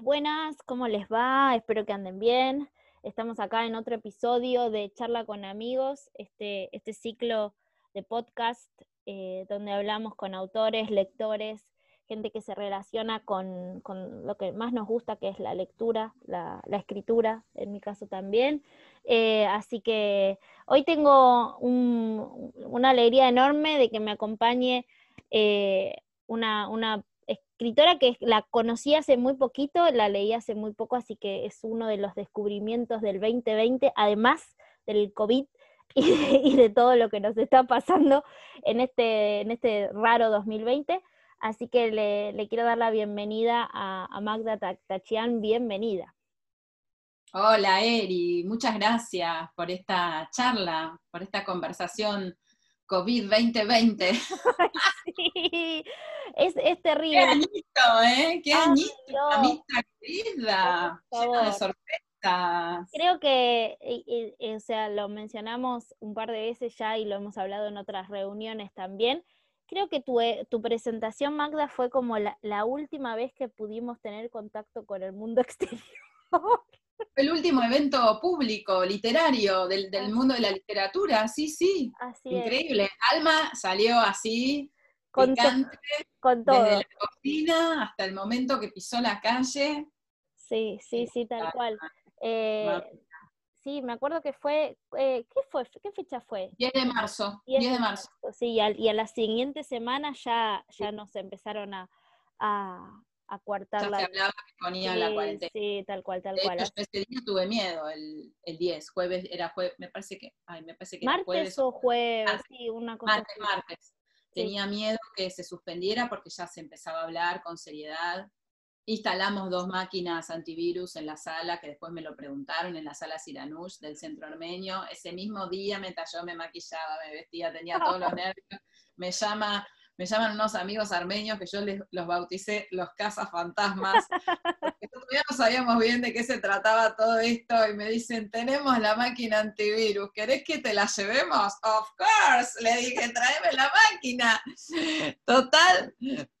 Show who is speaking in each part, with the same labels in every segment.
Speaker 1: Buenas, ¿cómo les va? Espero que anden bien. Estamos acá en otro episodio de Charla con Amigos, este, este ciclo de podcast eh, donde hablamos con autores, lectores, gente que se relaciona con, lo que más nos gusta, que es la lectura, la, escritura, en mi caso también. Eh, así que hoy tengo un, una alegría enorme de que me acompañe eh, una, una escritora que la conocí hace muy poquito, la leí hace muy poco, así que es uno de los descubrimientos del 2020, además del COVID y de, todo lo que nos está pasando en este, en este raro 2020. Así que le, quiero dar la bienvenida a, Magda Tachian, bienvenida.
Speaker 2: Hola Eri, muchas gracias por esta charla, por esta conversación COVID 2020.
Speaker 1: sí, es, es, terrible.
Speaker 2: Qué añito, ¿eh? Qué añito, amistad querida, llena de sorpresas.
Speaker 1: Creo que, o sea, lo mencionamos un par de veces ya y lo hemos hablado en otras reuniones también. Creo que tu, eh, tu presentación, Magda, fue como la, la última vez que pudimos tener contacto con el mundo exterior.
Speaker 2: El último evento público, literario, del, del mundo de la literatura, sí, sí. Así Increíble. Alma salió así, con, con todo. Desde la cocina hasta el momento que pisó la calle.
Speaker 1: Sí, sí, sí, tal cual. Eh, sí, me acuerdo que fue, eh, ¿qué fue? ¿Qué fecha fue?
Speaker 2: 10 de marzo. 10, de marzo.
Speaker 1: Sí, y a, y a la siguiente semana ya, ya nos empezaron a, a
Speaker 2: coartar la... Se hablaba que ponía la cuarentena.
Speaker 1: Sí, tal cual, tal cual.
Speaker 2: ese día tuve miedo, el, el 10, jueves, era jueves, me parece que, ay, me parece que
Speaker 1: ¿Martes jueves, o jueves? sí, una cosa
Speaker 2: Martes, martes. Tenía miedo que se suspendiera porque ya se empezaba a hablar con seriedad. Instalamos dos máquinas antivirus en la sala, que después me lo preguntaron, en la sala Siranush del centro armenio. Ese mismo día me talló, me maquillaba, me vestía, tenía todos los nervios. Me llama me llaman unos amigos armenios que yo les, los bauticé los cazafantasmas, porque todavía no sabíamos bien de qué se trataba todo esto, y me dicen, tenemos la máquina antivirus, ¿querés que te la llevemos? Of course, le dije, tráeme la máquina. Total,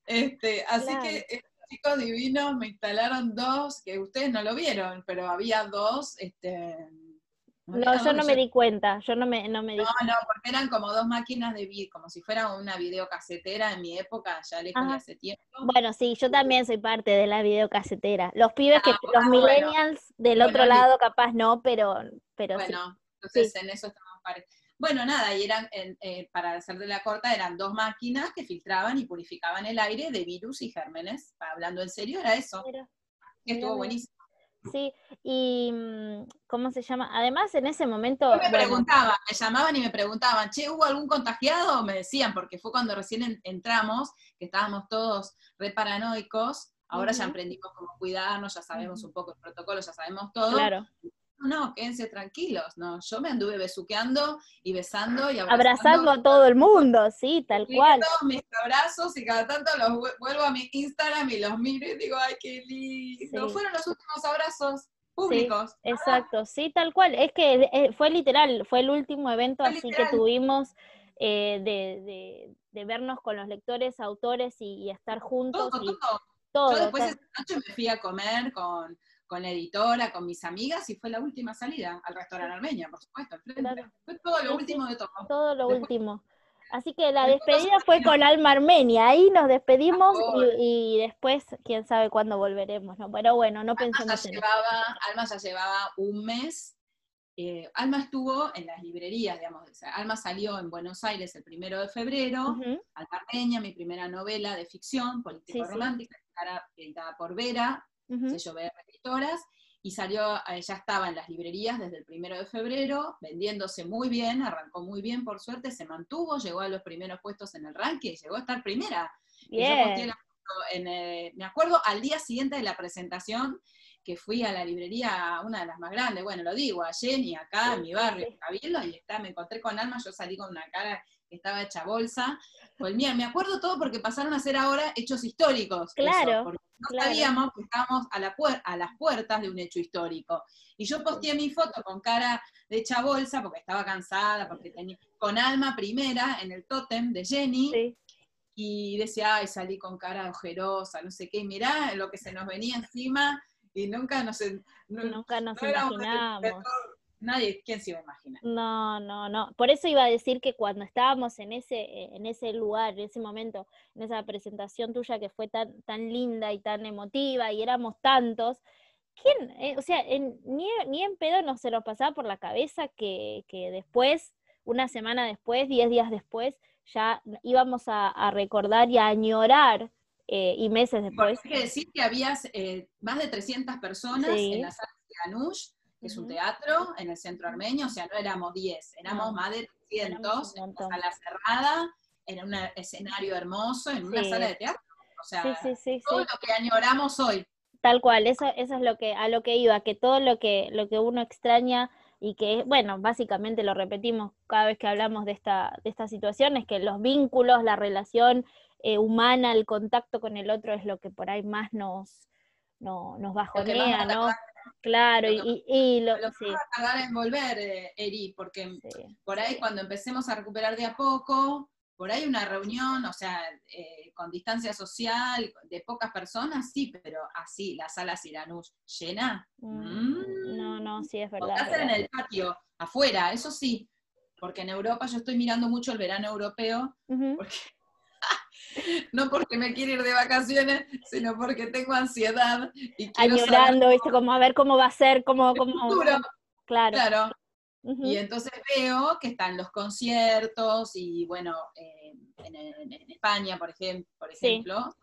Speaker 2: este, así que estos chicos divinos me instalaron dos, que ustedes no lo vieron, pero había dos, este,
Speaker 1: no, yo no me di cuenta, yo no me, no me di
Speaker 2: No, no, porque eran como dos máquinas de video, como si fuera una videocasetera en mi época, ya lejos de hace tiempo.
Speaker 1: Bueno, sí, yo también soy parte de la videocasetera. Los pibes que, ah, los millennials del otro lado capaz no, pero, pero
Speaker 2: bueno, entonces en eso estamos parecidos. Bueno, nada, y eran, eh, para hacer de la corta, eran dos máquinas que filtraban y purificaban el aire de virus y gérmenes. Hablando en serio, era eso. estuvo buenísimo.
Speaker 1: Sí, y mm, ¿cómo se llama? Además, en ese momento...
Speaker 2: me preguntaban, me llamaban y me preguntaban, che, ¿hubo algún contagiado? Me decían, porque fue cuando recién entramos, que estábamos todos re paranoicos, ahora ya aprendimos cómo cuidarnos, ya sabemos un poco el protocolo, ya sabemos todo. Claro no, quédense tranquilos, no, yo me anduve besuqueando y besando y
Speaker 1: abrazando. Abrazando a todo el mundo, sí, tal cual.
Speaker 2: Todos mis abrazos y cada tanto los vuelvo a mi Instagram y los miro y digo, ay, qué lindo. Fueron los últimos abrazos públicos.
Speaker 1: exacto, sí, tal cual. Es que eh, fue literal, fue el último evento así que tuvimos eh, de, de, vernos con los lectores, autores y, estar juntos.
Speaker 2: Todo, todo. todo. Yo después esa noche me fui a comer con con la editora, con mis amigas, y fue la última salida al restaurante armenio, por supuesto, Fue todo lo último de todo.
Speaker 1: Todo lo último. Así que la despedida fue con Alma Armenia, ahí nos despedimos y, después quién sabe cuándo volveremos, ¿no? Pero bueno, no pensemos
Speaker 2: en llevaba, Alma ya llevaba un mes, eh, Alma estuvo en las librerías, digamos, Alma salió en Buenos Aires el primero de febrero, Alma Armenia, mi primera novela de ficción, político-romántica, editada por Vera, se sello Editoras, y salió, eh, ya estaba en las librerías desde el primero de febrero, vendiéndose muy bien, arrancó muy bien por suerte, se mantuvo, llegó a los primeros puestos en el ranking, llegó a estar primera. me acuerdo al día siguiente de la presentación que fui a la librería, una de las más grandes, bueno, lo digo, a Jenny, acá, en mi barrio, Cabildo, y está, me encontré con Alma, yo salí con una cara que estaba hecha bolsa. Pues mira, me acuerdo todo porque pasaron a ser ahora hechos históricos.
Speaker 1: Claro.
Speaker 2: porque no sabíamos que estábamos a, la a las puertas de un hecho histórico. Y yo posteé mi foto con cara de hecha bolsa porque estaba cansada, porque tenía con alma primera en el tótem de Jenny. y decía, ay, salí con cara ojerosa, no sé qué, y mirá lo que se nos venía encima y nunca nos,
Speaker 1: nunca nos imaginamos.
Speaker 2: Nadie, ¿quién se iba a imaginar?
Speaker 1: No, no, no. Por eso iba a decir que cuando estábamos en ese, en ese lugar, en ese momento, en esa presentación tuya que fue tan, tan linda y tan emotiva y éramos tantos, ¿quién? Eh, o sea, ni, ni, en pedo nos se nos pasaba por la cabeza que, que después, una semana después, diez días después, ya íbamos a, recordar y a añorar eh, y meses después.
Speaker 2: Hay que decir que había eh, más de 300 personas en la sala de Anush, que es un teatro en el centro armenio, o sea, no éramos 10, éramos más de 300 en una sala cerrada, en un escenario hermoso, en una sala de teatro. O sea, todo lo que añoramos hoy.
Speaker 1: Tal cual, eso, eso es lo que, a lo que iba, que todo lo que, lo que uno extraña y que, bueno, básicamente lo repetimos cada vez que hablamos de esta, de esta situación, es que los vínculos, la relación eh, humana, el contacto con el otro es lo que por ahí más nos, no, nos bajonea, ¿no? Claro, y, y,
Speaker 2: lo, lo sí. a tardar en volver, eh, Eri, porque por ahí cuando empecemos a recuperar de a poco, por ahí una reunión, o sea, eh, con distancia social, de pocas personas, sí, pero así, la sala Siranús llena.
Speaker 1: Mm, no, no, sí, es verdad.
Speaker 2: hacer en el patio, afuera, eso sí, porque en Europa yo estoy mirando mucho el verano europeo, no porque me quiero ir de vacaciones, sino porque tengo ansiedad y quiero
Speaker 1: Añorando. Como a ver cómo va a ser, cómo... cómo...
Speaker 2: Claro. claro. Y entonces veo que están los conciertos y bueno, eh, en, España, por, ejemplo, por ejemplo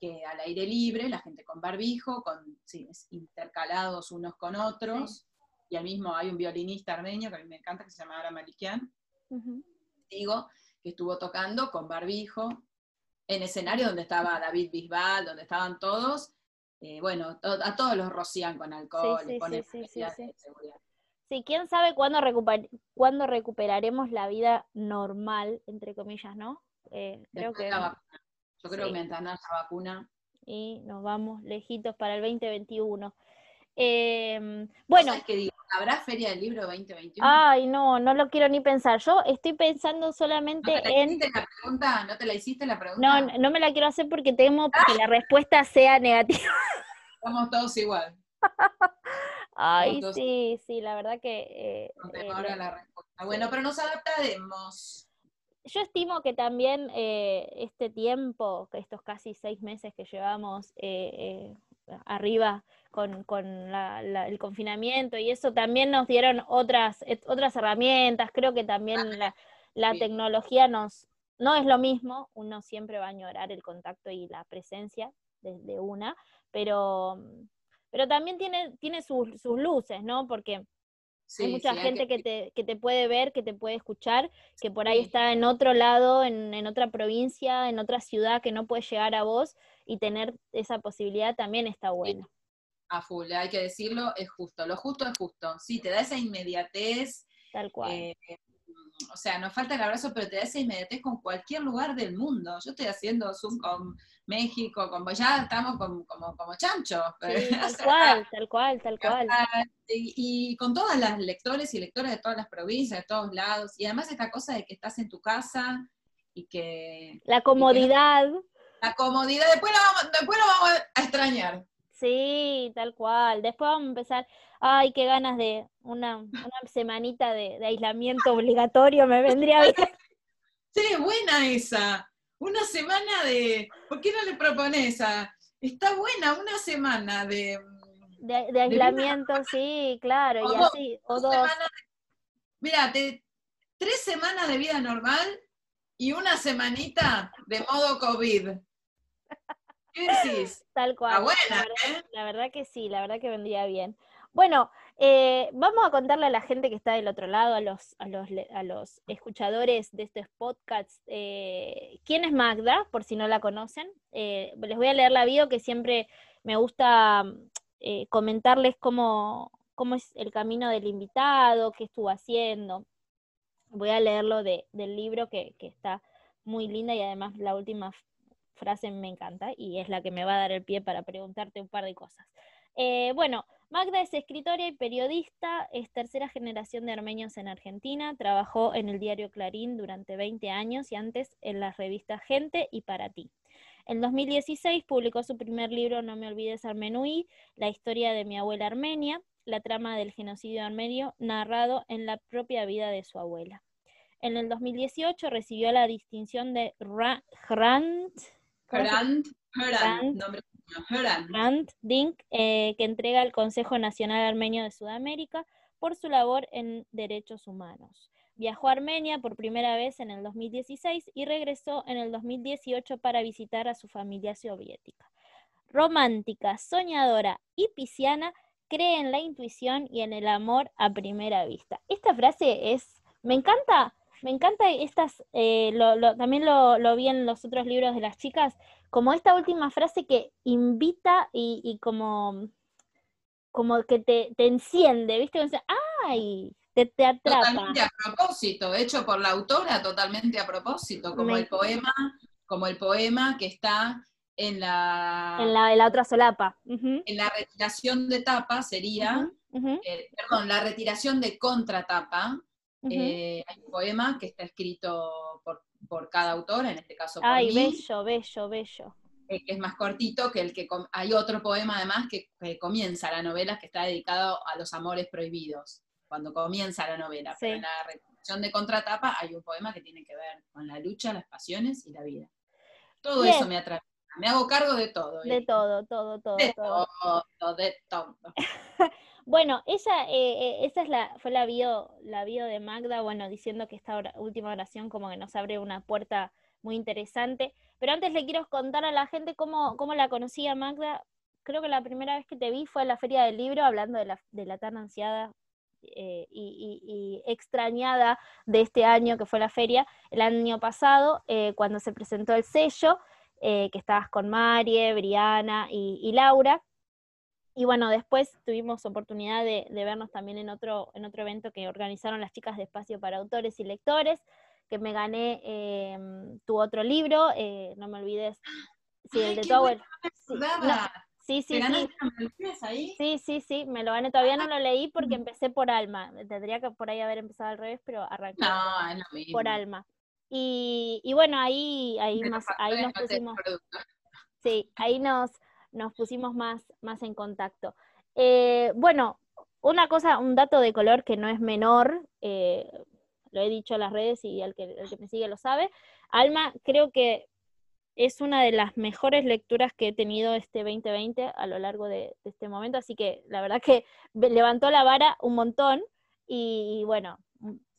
Speaker 2: que al aire libre, la gente con barbijo, con sí, intercalados unos con otros, y al mismo hay un violinista armenio que a mí me encanta, que se llama Ara Malikian, digo, que estuvo tocando con barbijo en escenario donde estaba David Bisbal, donde estaban todos, eh, bueno, a todos los rocían con alcohol, sí, ponen seguridad.
Speaker 1: Sí, quién sabe cuándo, cuándo recuperaremos la vida normal, entre comillas, ¿no?
Speaker 2: Eh, creo que. Yo creo que mientras no la vacuna.
Speaker 1: Y nos vamos lejitos para el 2021. Em, bueno.
Speaker 2: que digo? ¿Habrá Feria del Libro 2021?
Speaker 1: Ay, no, no lo quiero ni pensar. Yo estoy pensando solamente
Speaker 2: ¿No
Speaker 1: te
Speaker 2: en. La pregunta? ¿No te la hiciste la pregunta?
Speaker 1: No, no me la quiero hacer porque temo que la respuesta sea negativa.
Speaker 2: Estamos todos igual.
Speaker 1: Ay, sí, sí, la verdad que...
Speaker 2: Eh, eh la respuesta. Bueno, pero nos adaptaremos.
Speaker 1: Yo estimo que también eh, este tiempo, estos casi seis meses que llevamos eh, arriba con, el confinamiento y eso, también nos dieron otras, otras herramientas. Creo que también la, la tecnología nos... No es lo mismo, uno siempre va a añorar el contacto y la presencia desde una, pero pero también tiene, tiene sus, luces, ¿no? Porque hay mucha gente que... te, que te puede ver, que te puede escuchar, que por ahí está en otro lado, en, otra provincia, en otra ciudad que no puede llegar a vos y tener esa posibilidad también está bueno.
Speaker 2: A full, hay que decirlo, es justo, lo justo es justo. Sí, te da esa inmediatez.
Speaker 1: Tal cual.
Speaker 2: Eh, o sea, nos falta el abrazo, pero te da esa inmediatez con cualquier lugar del mundo. Yo estoy haciendo Zoom con México, como ya estamos como, como, como chanchos.
Speaker 1: tal cual, tal cual, tal cual.
Speaker 2: Y, con todas las lectores y lectoras de todas las provincias, de todos lados. Y además esta cosa de que estás en tu casa y que...
Speaker 1: La comodidad.
Speaker 2: La comodidad, después lo, vamos, después lo vamos a extrañar.
Speaker 1: Sí, tal cual. Después vamos a empezar, ay, qué ganas de una, una semanita de, aislamiento obligatorio me vendría bien.
Speaker 2: Sí, buena esa. Una semana de, ¿por qué no le propones a? Está buena, una semana de...
Speaker 1: De, aislamiento, sí, claro, y así, o dos.
Speaker 2: mira, tres semanas de vida normal y una semanita de modo COVID.
Speaker 1: Tal cual.
Speaker 2: buena,
Speaker 1: ¿eh? la, verdad, que sí, la verdad que vendría bien. Bueno, eh, vamos a contarle a la gente que está del otro lado, a los, a los, a los escuchadores de estos podcasts, eh, quién es Magda, por si no la conocen. les voy a leer la bio que siempre me gusta comentarles cómo, cómo es el camino del invitado, qué estuvo haciendo. Voy a leerlo de, del libro que, que está muy linda y además la última frase me encanta y es la que me va a dar el pie para preguntarte un par de cosas. Eh, bueno, Magda es escritora y periodista, es tercera generación de armenios en Argentina, trabajó en el diario Clarín durante 20 años y antes en las revistas Gente y Para Ti. En 2016 publicó su primer libro No me olvides Armenuí, la historia de mi abuela armenia, la trama del genocidio armenio narrado en la propia vida de su abuela. En el 2018 recibió la distinción de Grant, Grant Dink, eh, que entrega el Consejo Nacional Armenio de Sudamérica por su labor en derechos humanos. Viajó a Armenia por primera vez en el 2016 y regresó en el 2018 para visitar a su familia soviética. Romántica, soñadora y pisciana, cree en la intuición y en el amor a primera vista. Esta frase es, me encanta, me encanta estas, eh, también lo, lo, vi en los otros libros de las chicas, como esta última frase que invita y, como, como que te, enciende, ¿viste? ¡ay! Te, te, atrapa.
Speaker 2: Totalmente a propósito, hecho por la autora, totalmente a propósito, como el poema, como el poema que está en la,
Speaker 1: en la, otra solapa.
Speaker 2: En la retiración de tapa sería, eh, perdón, la retiración de contratapa. Eh, hay un poema que está escrito por por cada autor, en este caso por
Speaker 1: Ay, bello, bello, bello.
Speaker 2: Eh, que es más cortito que el que hay otro poema además que, comienza la novela que está dedicado a los amores prohibidos, cuando comienza la novela. Pero en la recepción de contratapa hay un poema que tiene que ver con la lucha, las pasiones y la vida. Todo eso me atrae. Me hago cargo de todo.
Speaker 1: De todo, todo, todo.
Speaker 2: De todo, de todo.
Speaker 1: Bueno, eh, eh, esa es la, fue la bio, la bio de Magda, bueno, diciendo que esta última oración como que nos abre una puerta muy interesante. Pero antes le quiero contar a la gente cómo, la conocía Magda. Creo que la primera vez que te vi fue en la Feria del Libro, hablando de la, de la tan ansiada eh, y, extrañada de este año que fue la feria, el año pasado, cuando se presentó el sello, que estabas con Marie, Briana y Laura. Y bueno, después tuvimos oportunidad de, vernos también en otro, en otro evento que organizaron las chicas de Espacio para Autores y Lectores, que me gané em, tu otro libro, eh, no me olvides, sí, el de tu abuelo. Sí, sí, sí. Ahí? Sí, sí, sí, me lo gané. Todavía no lo leí porque empecé por Alma. Tendría que por ahí haber empezado al revés, pero arranqué por Alma. Y, y, bueno, ahí, ahí, más, ahí nos pusimos. Sí, ahí nos, nos pusimos más, más en contacto. Eh, bueno, una cosa, un dato de color que no es menor, eh, lo he dicho en las redes y el que, me sigue lo sabe. Alma, creo que es una de las mejores lecturas que he tenido este 2020 a lo largo de, este momento, así que la verdad que levantó la vara un montón y, bueno,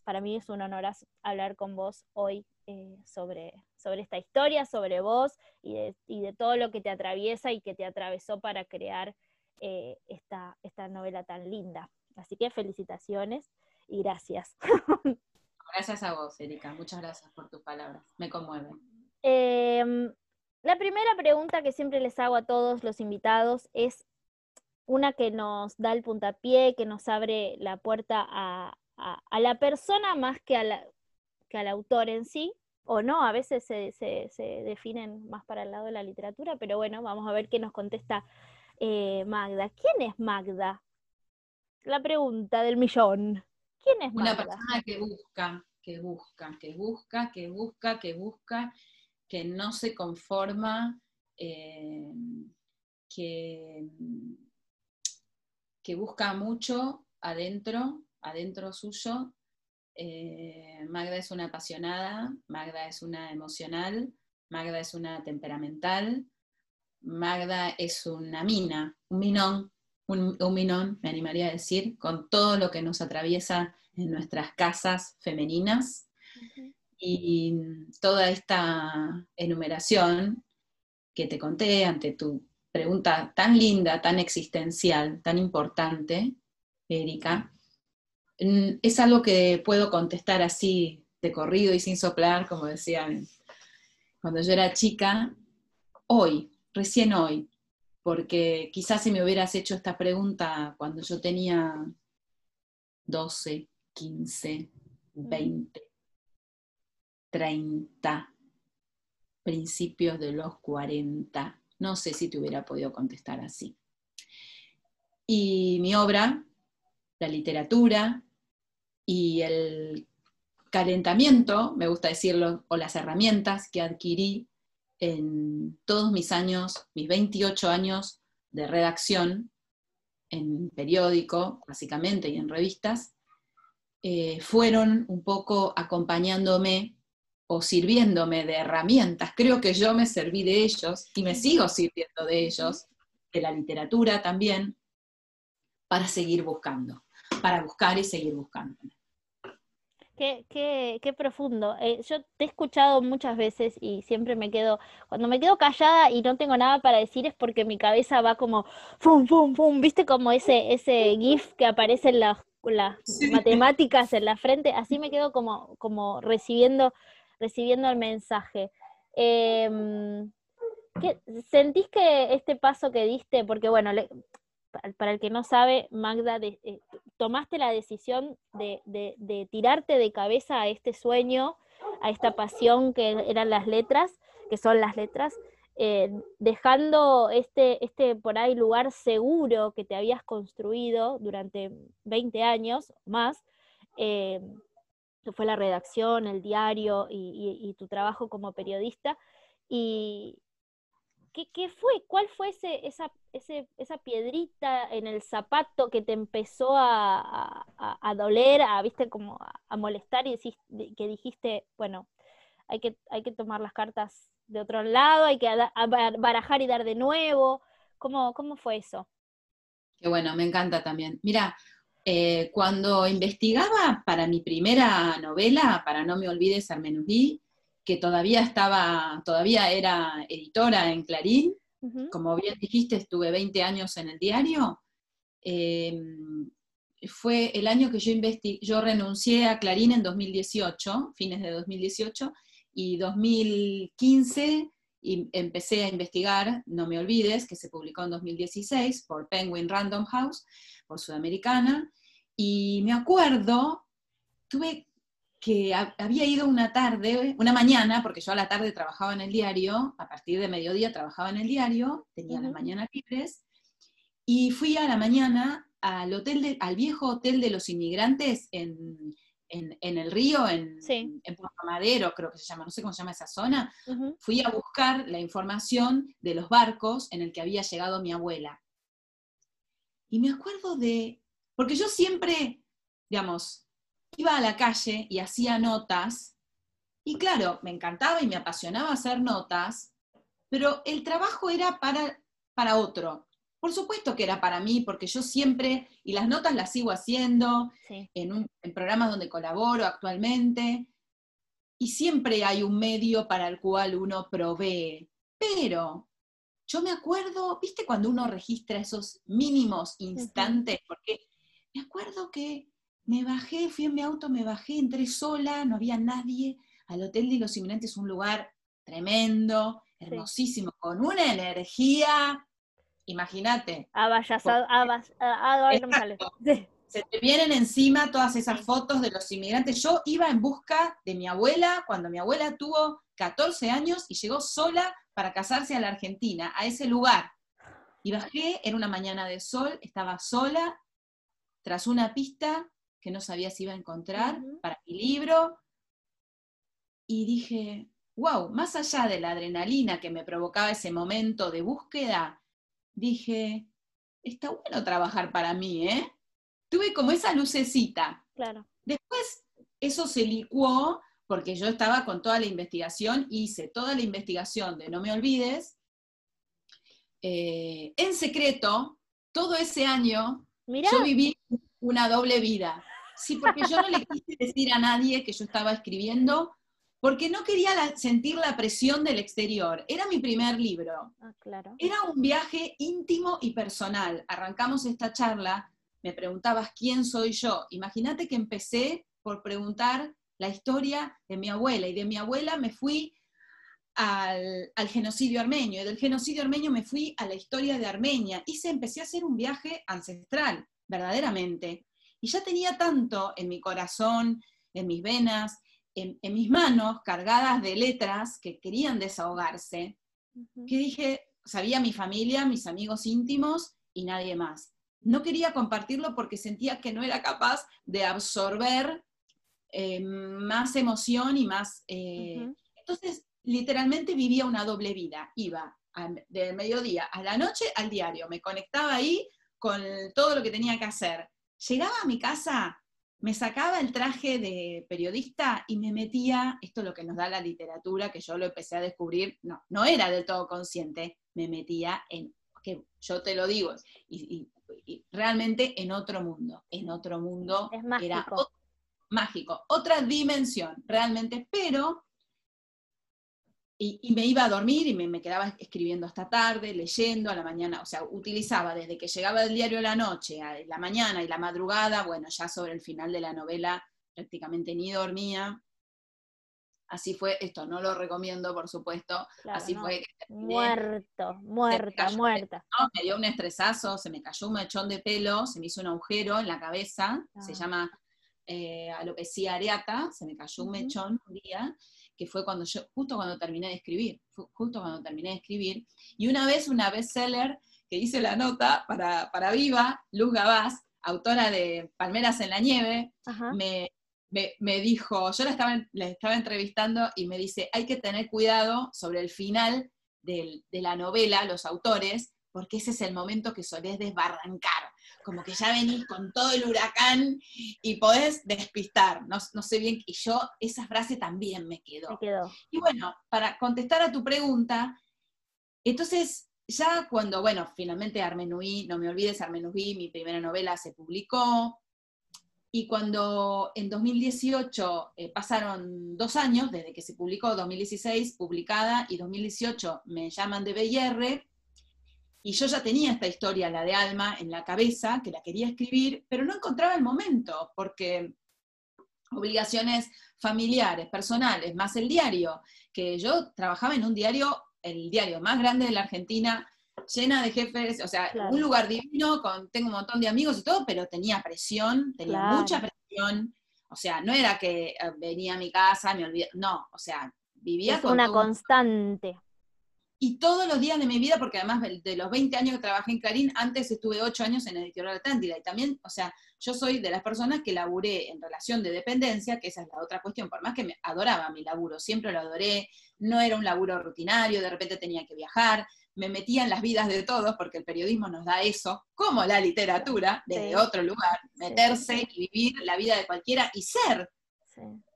Speaker 1: para mí es un honor hablar con vos hoy eh, sobre, sobre esta historia, sobre vos y de, todo lo que te atraviesa y que te atravesó para crear eh, esta, esta novela tan linda. Así que felicitaciones y gracias.
Speaker 2: Gracias a vos, Erika. Muchas gracias por tus palabras. Me conmueven.
Speaker 1: Em, la primera pregunta que siempre les hago a todos los invitados es una que nos da el puntapié, que nos abre la puerta a, la persona más que, a que al autor en sí, o no, a veces se, definen más para el lado de la literatura, pero bueno, vamos a ver qué nos contesta eh, Magda. ¿Quién es Magda? La pregunta del millón. ¿Quién es
Speaker 2: Magda? Una persona que busca, que busca, que busca, que busca, que busca, que no se conforma, eh, que, que busca mucho adentro, adentro suyo, eh, Magda es una apasionada, Magda es una emocional, Magda es una temperamental, Magda es una mina, un minón, un, minón, me animaría a decir, con todo lo que nos atraviesa en nuestras casas femeninas. Y toda esta enumeración que te conté ante tu pregunta tan linda, tan existencial, tan importante, Erika, es algo que puedo contestar así de corrido y sin soplar, como decían cuando yo era chica, hoy, recién hoy, porque quizás si me hubieras hecho esta pregunta cuando yo tenía 12, 15, 20, 30, principios de los 40, no sé si te hubiera podido contestar así. Y mi obra, la literatura y el calentamiento, me gusta decirlo, o las herramientas que adquirí en todos mis años, mis 28 años de redacción en periódico, básicamente, y en revistas, eh, fueron un poco acompañándome o sirviéndome de herramientas. Creo que yo me serví de ellos y me sigo sirviendo de ellos, de la literatura también, para seguir buscando, para buscar y seguir buscando.
Speaker 1: Qué, qué, profundo. Eh, yo te he escuchado muchas veces y siempre me quedo, cuando me quedo callada y no tengo nada para decir es porque mi cabeza va como, fum, fum, fum, viste como ese, ese GIF que aparece en las, matemáticas en la frente, así me quedo como, como recibiendo, recibiendo el mensaje. Em, ¿Sentís que este paso que diste, porque bueno, para el que no sabe, Magda, eh, tomaste la decisión de, tirarte de cabeza a este sueño, a esta pasión que eran las letras, que son las letras, eh, dejando este, este por ahí lugar seguro que te habías construido durante 20 años más, eh, que fue la redacción, el diario y tu trabajo como periodista, y, ¿Qué, fue? ¿Cuál fue esa, piedrita en el zapato que te empezó a, doler, a, viste, como a, molestar y que dijiste, bueno, hay que, tomar las cartas de otro lado, hay que barajar y dar de nuevo? ¿Cómo, cómo fue eso?
Speaker 2: Qué bueno, me encanta también. Mira, eh, cuando investigaba para mi primera novela, para No me olvides Armenudí, que todavía estaba, todavía era editora en Clarín, como bien dijiste, estuve 20 años en el diario. Em, fue el año que yo, yo renuncié a Clarín en 2018, fines de 2018, y 2015 y empecé a investigar, no me olvides, que se publicó en 2016 por Penguin Random House, por Sudamericana, y me acuerdo, tuve que había ido una tarde, una mañana, porque yo a la tarde trabajaba en el diario, a partir de mediodía trabajaba en el diario, tenía las mañanas libres, y fui a la mañana al, hotel al viejo hotel de los inmigrantes en, el río, en, Puerto Madero, creo que se llama, no sé cómo se llama esa zona, fui a buscar la información de los barcos en el que había llegado mi abuela. Y me acuerdo de, porque yo siempre, digamos, iba a la calle y hacía notas, y claro, me encantaba y me apasionaba hacer notas, pero el trabajo era para, para otro. Por supuesto que era para mí, porque yo siempre, y las notas las sigo haciendo en, un, en programas donde colaboro actualmente, y siempre hay un medio para el cual uno provee. Pero yo me acuerdo, ¿viste cuando uno registra esos mínimos instantes? Porque me acuerdo que me bajé, fui en mi auto, me bajé, entré sola, no había nadie, al Hotel de los Inminentes, un lugar tremendo, hermosísimo, con una energía, imagínate. Se te vienen encima todas esas fotos de los inmigrantes. Yo iba en busca de mi abuela cuando mi abuela tuvo 14 años y llegó sola para casarse a la Argentina, a ese lugar. Y bajé, era una mañana de sol, estaba sola, tras una pista, que no sabía si iba a encontrar para mi libro. Y dije, wow, más allá de la adrenalina que me provocaba ese momento de búsqueda, dije, está bueno trabajar para mí, ¿eh? Tuve como esa lucecita.
Speaker 1: Claro.
Speaker 2: Después eso se licuó porque yo estaba con toda la investigación, hice toda la investigación de No me olvides, eh, en secreto, todo ese año, yo viví una doble vida. Sí, porque yo no le quise decir a nadie que yo estaba escribiendo, porque no quería sentir la presión del exterior. Era mi primer libro.
Speaker 1: Ah, claro.
Speaker 2: Era un viaje íntimo y personal. Arrancamos esta charla, me preguntabas quién soy yo. Imagínate que empecé por preguntar la historia de mi abuela, y de mi abuela me fui al, al, genocidio armenio, y del genocidio armenio me fui a la historia de Armenia, y se empecé a hacer un viaje ancestral, verdaderamente. Y ya tenía tanto en mi corazón, en mis venas, en, mis manos, cargadas de letras que querían desahogarse, que dije, sabía mi familia, mis amigos íntimos y nadie más. no quería compartirlo porque sentía que no era capaz de absorber eh, más emoción y más... Eh, entonces, literalmente vivía una doble vida. Iba de mediodía a la noche al diario, me conectaba ahí con todo lo que tenía que hacer. Llegaba a mi casa, me sacaba el traje de periodista y me metía, esto es lo que nos da la literatura, que yo lo empecé a descubrir, no, no era del todo consciente, me metía en, que yo te lo digo, y, realmente en otro mundo, en otro mundo.
Speaker 1: Es mágico.
Speaker 2: Era mágico, otra dimensión, realmente, pero y, me iba a dormir y me, quedaba escribiendo hasta tarde, leyendo a la mañana, o sea, utilizaba desde que llegaba el diario la noche, a la mañana y la madrugada, bueno, ya sobre el final de la novela prácticamente ni dormía. Así fue, esto no lo recomiendo, por supuesto, así fue.
Speaker 1: Muerto, muerta, muerta.
Speaker 2: me dio un estresazo, se me cayó un mechón de pelo, se me hizo un agujero en la cabeza, se ah. llama eh, alopecia areata, se me cayó un mechón un día, que fue cuando yo, justo cuando terminé de escribir, justo cuando terminé de escribir, y una vez una bestseller que hice la nota para, para Viva, Luz Gabás, autora de Palmeras en la Nieve, me, me, dijo, yo la estaba, la estaba entrevistando y me dice, hay que tener cuidado sobre el final de la novela, los autores, porque ese es el momento que solés desbarrancar como que ya venís con todo el huracán y podés despistar. No, sé bien, y yo esa frase también me quedó.
Speaker 1: quedó.
Speaker 2: Y bueno, para contestar a tu pregunta, entonces ya cuando, bueno, finalmente Armenui, no me olvides, Armenui, mi primera novela se publicó, y cuando en 2018 eh, pasaron dos años desde que se publicó, 2016 publicada y 2018 me llaman de BR, y yo ya tenía esta historia, la de Alma, en la cabeza, que la quería escribir, pero no encontraba el momento, porque obligaciones familiares, personales, más el diario, que yo trabajaba en un diario, el diario más grande de la Argentina, llena de jefes, o sea, un lugar divino, con, tengo un montón de amigos y todo, pero tenía presión, tenía mucha presión, o sea, no era que eh, venía a mi casa, me olvidaba, no, o sea, vivía
Speaker 1: es una constante
Speaker 2: y todos los días de mi vida, porque además de los 20 años que trabajé en Clarín, antes estuve 8 años en Editorial Atlántida, y también, o sea, yo soy de las personas que laburé en relación de dependencia, que esa es la otra cuestión, por más que me adoraba mi laburo, siempre lo adoré, no era un laburo rutinario, de repente tenía que viajar, me metía en las vidas de todos, porque el periodismo nos da eso, como la literatura, desde otro lugar, meterse y vivir la vida de cualquiera y ser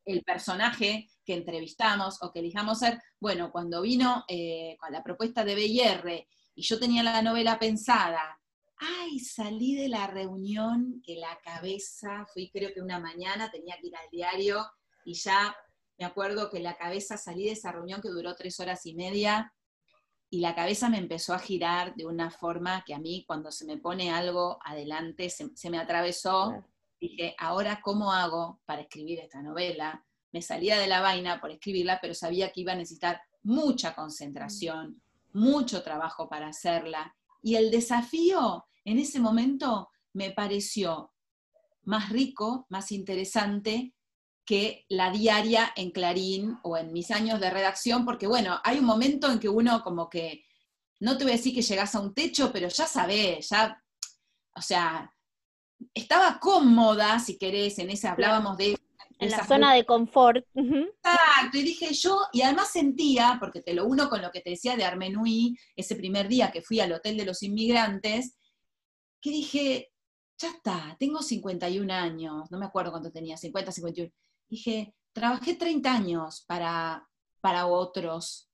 Speaker 2: el personaje que entrevistamos o que elijamos ser, bueno, cuando vino eh, con la propuesta de BIR y yo tenía la novela pensada, ay, salí de la reunión que la cabeza, fui creo que una mañana, tenía que ir al diario y ya me acuerdo que la cabeza salí de esa reunión que duró tres horas y media y la cabeza me empezó a girar de una forma que a mí cuando se me pone algo adelante se, me atravesó. Dije, ahora, ¿cómo hago para escribir esta novela? me salía de la vaina por escribirla, pero sabía que iba a necesitar mucha concentración, mucho trabajo para hacerla. Y el desafío en ese momento me pareció más rico, más interesante que la diaria en Clarín o en mis años de redacción, porque bueno, hay un momento en que uno como que, no te voy a decir que llegas a un techo, pero ya sabés, ya, o sea, estaba cómoda, si querés, en ese hablábamos de
Speaker 1: en la zona de confort.
Speaker 2: Exacto, y dije yo, y además sentía, porque te lo uno con lo que te decía de Armenui, ese primer día que fui al Hotel de los Inmigrantes, que dije, ya está, tengo 51 años, no me acuerdo cuánto tenía, 50, 51. Dije, trabajé 30 años para, para otros.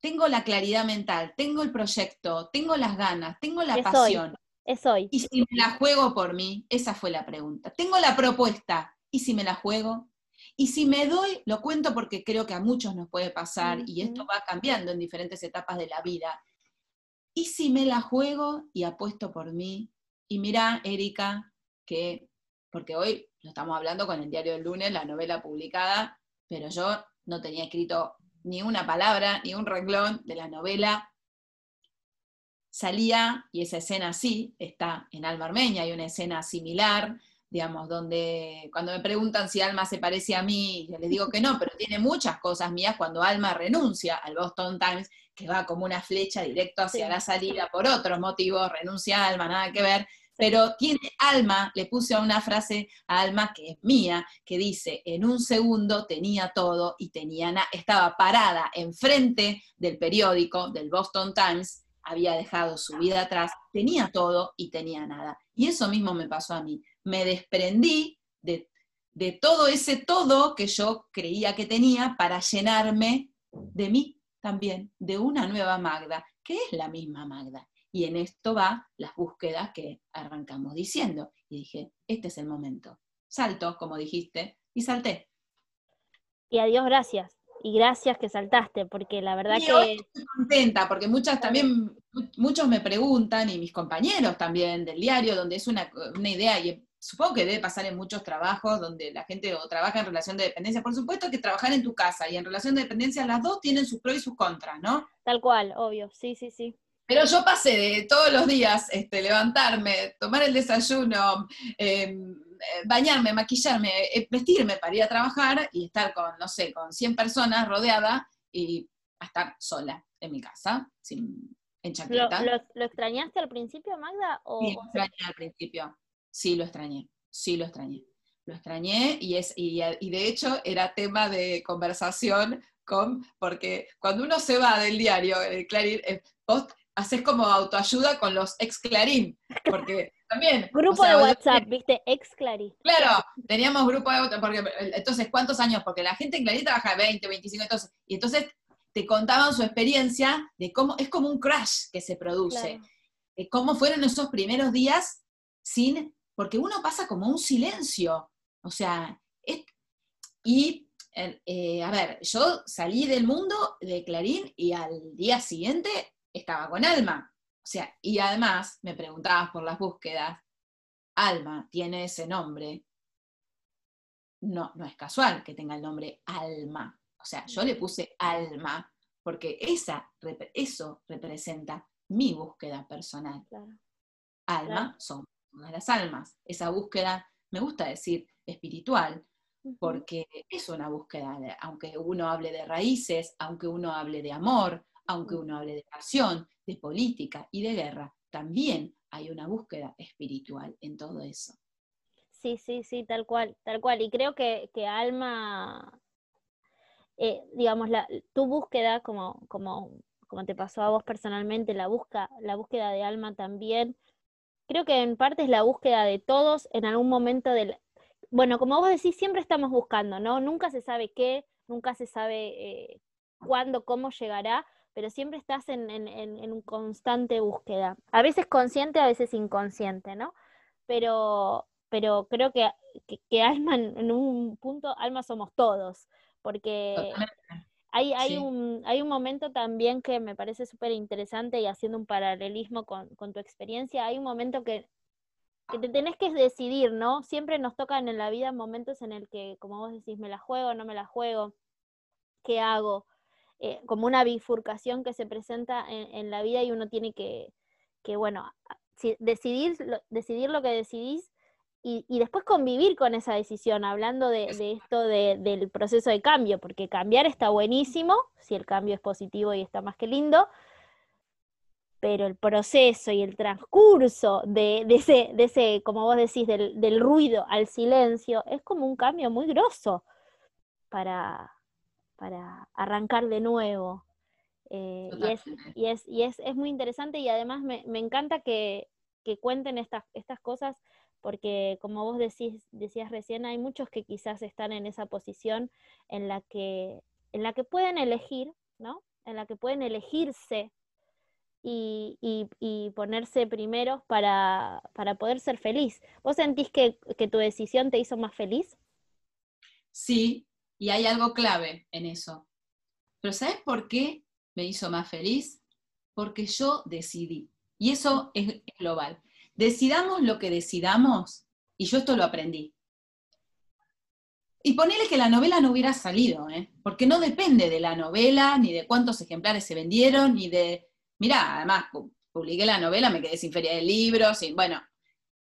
Speaker 2: Tengo la claridad mental, tengo el proyecto, tengo las ganas, tengo la pasión.
Speaker 1: Es hoy.
Speaker 2: Y si me la juego por mí, esa fue la pregunta. Tengo la propuesta, ¿Y si me la juego? Y si me doy, lo cuento porque creo que a muchos nos puede pasar y esto va cambiando en diferentes etapas de la vida. ¿Y si me la juego y apuesto por mí? Y mira, Erika, que, porque hoy lo estamos hablando con el diario del lunes, la novela publicada, pero yo no tenía escrito ni una palabra, ni un renglón de la novela. Salía, y esa escena sí, está en Alma Armeña, hay una escena similar, digamos, donde cuando me preguntan si Alma se parece a mí, les digo que no, pero tiene muchas cosas mías cuando Alma renuncia al Boston Times, que va como una flecha directo hacia la salida por otros motivos, renuncia a Alma, nada que ver, pero tiene Alma, le puse una frase a Alma que es mía, que dice, en un segundo tenía todo y tenía nada, estaba parada enfrente del periódico, del Boston Times, había dejado su vida atrás, tenía todo y tenía nada. Y eso mismo me pasó a mí. Me desprendí de, de todo ese todo que yo creía que tenía para llenarme de mí también, de una nueva Magda, que es la misma Magda. Y en esto va las búsquedas que arrancamos diciendo. Y dije, este es el momento. Salto, como dijiste, y salté.
Speaker 1: Y a Dios gracias. Y gracias que saltaste, porque la verdad que...
Speaker 2: estoy contenta, porque muchas también, muchos me preguntan, y mis compañeros también del diario, donde es una, una idea, y supongo que debe pasar en muchos trabajos donde la gente o trabaja en relación de dependencia. Por supuesto que trabajar en tu casa y en relación de dependencia, las dos tienen sus pros y sus contras, ¿no?
Speaker 1: Tal cual, obvio, sí, sí, sí.
Speaker 2: Pero yo pasé de todos los días este, levantarme, tomar el desayuno, eh, bañarme, maquillarme, eh, vestirme para ir a trabajar y estar con, no sé, con 100 personas rodeada y a estar sola en mi casa, sin, en chaqueta.
Speaker 1: ¿Lo, extrañaste al principio, Magda?
Speaker 2: sí, lo extrañé al principio. Sí, lo extrañé. Sí, lo extrañé. Lo extrañé y, es, y, y de hecho era tema de conversación con, porque cuando uno se va del diario, el Clarín, post, haces como autoayuda con los ex Clarín, porque también...
Speaker 1: Grupo de WhatsApp, viste, ex Clarín.
Speaker 2: Claro, teníamos grupo de WhatsApp, porque entonces, ¿cuántos años? Porque la gente en Clarín trabaja 20, 25, entonces, y entonces te contaban su experiencia de cómo, es como un crash que se produce, de cómo fueron esos primeros días sin, porque uno pasa como un silencio, o sea, y eh, a ver, yo salí del mundo de Clarín y al día siguiente estaba con Alma. O sea, y además me preguntabas por las búsquedas, Alma tiene ese nombre. No, no es casual que tenga el nombre Alma. O sea, yo le puse Alma porque esa, eso representa mi búsqueda personal. Alma son las almas. Esa búsqueda, me gusta decir, espiritual, porque es una búsqueda, aunque uno hable de raíces, aunque uno hable de amor, aunque uno hable de pasión, de política y de guerra, también hay una búsqueda espiritual en todo eso.
Speaker 1: Sí, sí, sí, tal cual, tal cual. Y creo que, Alma, eh, digamos, la, tu búsqueda, como, como, como te pasó a vos personalmente, la, busca, la búsqueda de Alma también, creo que en parte es la búsqueda de todos en algún momento del... Bueno, como vos decís, siempre estamos buscando, ¿no? Nunca se sabe qué, nunca se sabe eh, cuándo, cómo llegará, pero siempre estás en, en, en, constante búsqueda. A veces consciente, a veces inconsciente, ¿no? Pero, pero creo que, que, alma, en un punto, alma somos todos, porque hay, hay, un, hay un momento también que me parece súper interesante y haciendo un paralelismo con, con, tu experiencia, hay un momento que, que te tenés que decidir, ¿no? Siempre nos tocan en la vida momentos en el que, como vos decís, me la juego, no me la juego, ¿qué hago? Eh, como una bifurcación que se presenta en, la vida y uno tiene que, bueno, decidir, decidir lo que decidís y, después convivir con esa decisión, hablando de, esto del proceso de cambio, porque cambiar está buenísimo, si el cambio es positivo y está más que lindo, pero el proceso y el transcurso de, ese, de ese, como vos decís, del, del, ruido al silencio, es como un cambio muy grosso para, para arrancar de nuevo. Eh, y, es, y, es, y es, es, muy interesante y además me, me encanta que, que, cuenten estas, estas cosas porque como vos decís, decías recién, hay muchos que quizás están en esa posición en la que, en la que pueden elegir, ¿no? En la que pueden elegirse y, y, y ponerse primero para, para, poder ser feliz. ¿Vos sentís que, que tu decisión te hizo más feliz?
Speaker 2: Sí, y hay algo clave en eso. Pero ¿sabes por qué me hizo más feliz? Porque yo decidí. Y eso es global. Decidamos lo que decidamos, y yo esto lo aprendí. Y ponele que la novela no hubiera salido, ¿eh? porque no depende de la novela, ni de cuántos ejemplares se vendieron, ni de... Mirá, además, publiqué la novela, me quedé sin feria de libros, y bueno,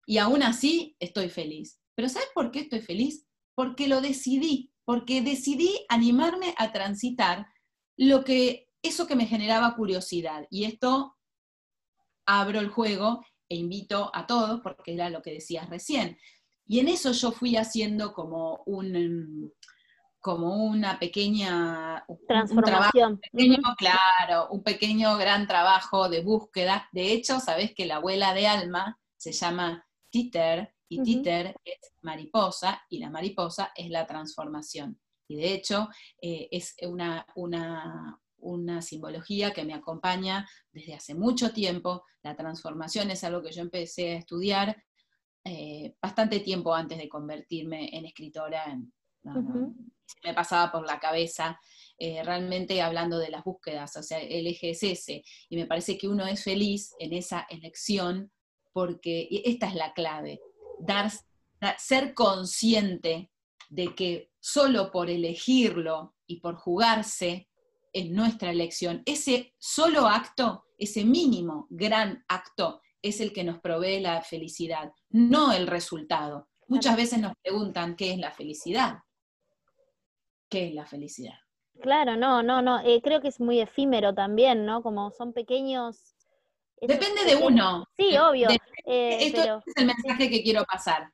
Speaker 2: y aún así estoy feliz. Pero ¿sabes por qué estoy feliz? Porque lo decidí, porque decidí animarme a transitar lo que, eso que me generaba curiosidad. Y esto abro el juego e invito a todos, porque era lo que decías recién. Y en eso yo fui haciendo como un, como una pequeña
Speaker 1: transformación.
Speaker 2: pequeño, claro, un pequeño gran trabajo de búsqueda. De hecho, sabes que la abuela de Alma se llama Titer y Titer es mariposa y la mariposa es la transformación. Y de hecho, eh, es una, una, una simbología que me acompaña desde hace mucho tiempo. La transformación es algo que yo empecé a estudiar eh, bastante tiempo antes de convertirme en escritora. me pasaba por la cabeza eh, realmente hablando de las búsquedas, o sea, el eje es ese. Y me parece que uno es feliz en esa elección porque esta es la clave, dar, ser consciente de que solo por elegirlo y por jugarse en nuestra elección, ese solo acto, ese mínimo gran acto, es el que nos provee la felicidad, no el resultado. Muchas veces nos preguntan qué es la felicidad. ¿Qué es la felicidad?
Speaker 1: Claro, no, no, no. Eh, creo que es muy efímero también, ¿no? Como son pequeños.
Speaker 2: Depende de uno.
Speaker 1: Sí, obvio.
Speaker 2: Eh, esto es el mensaje que quiero pasar.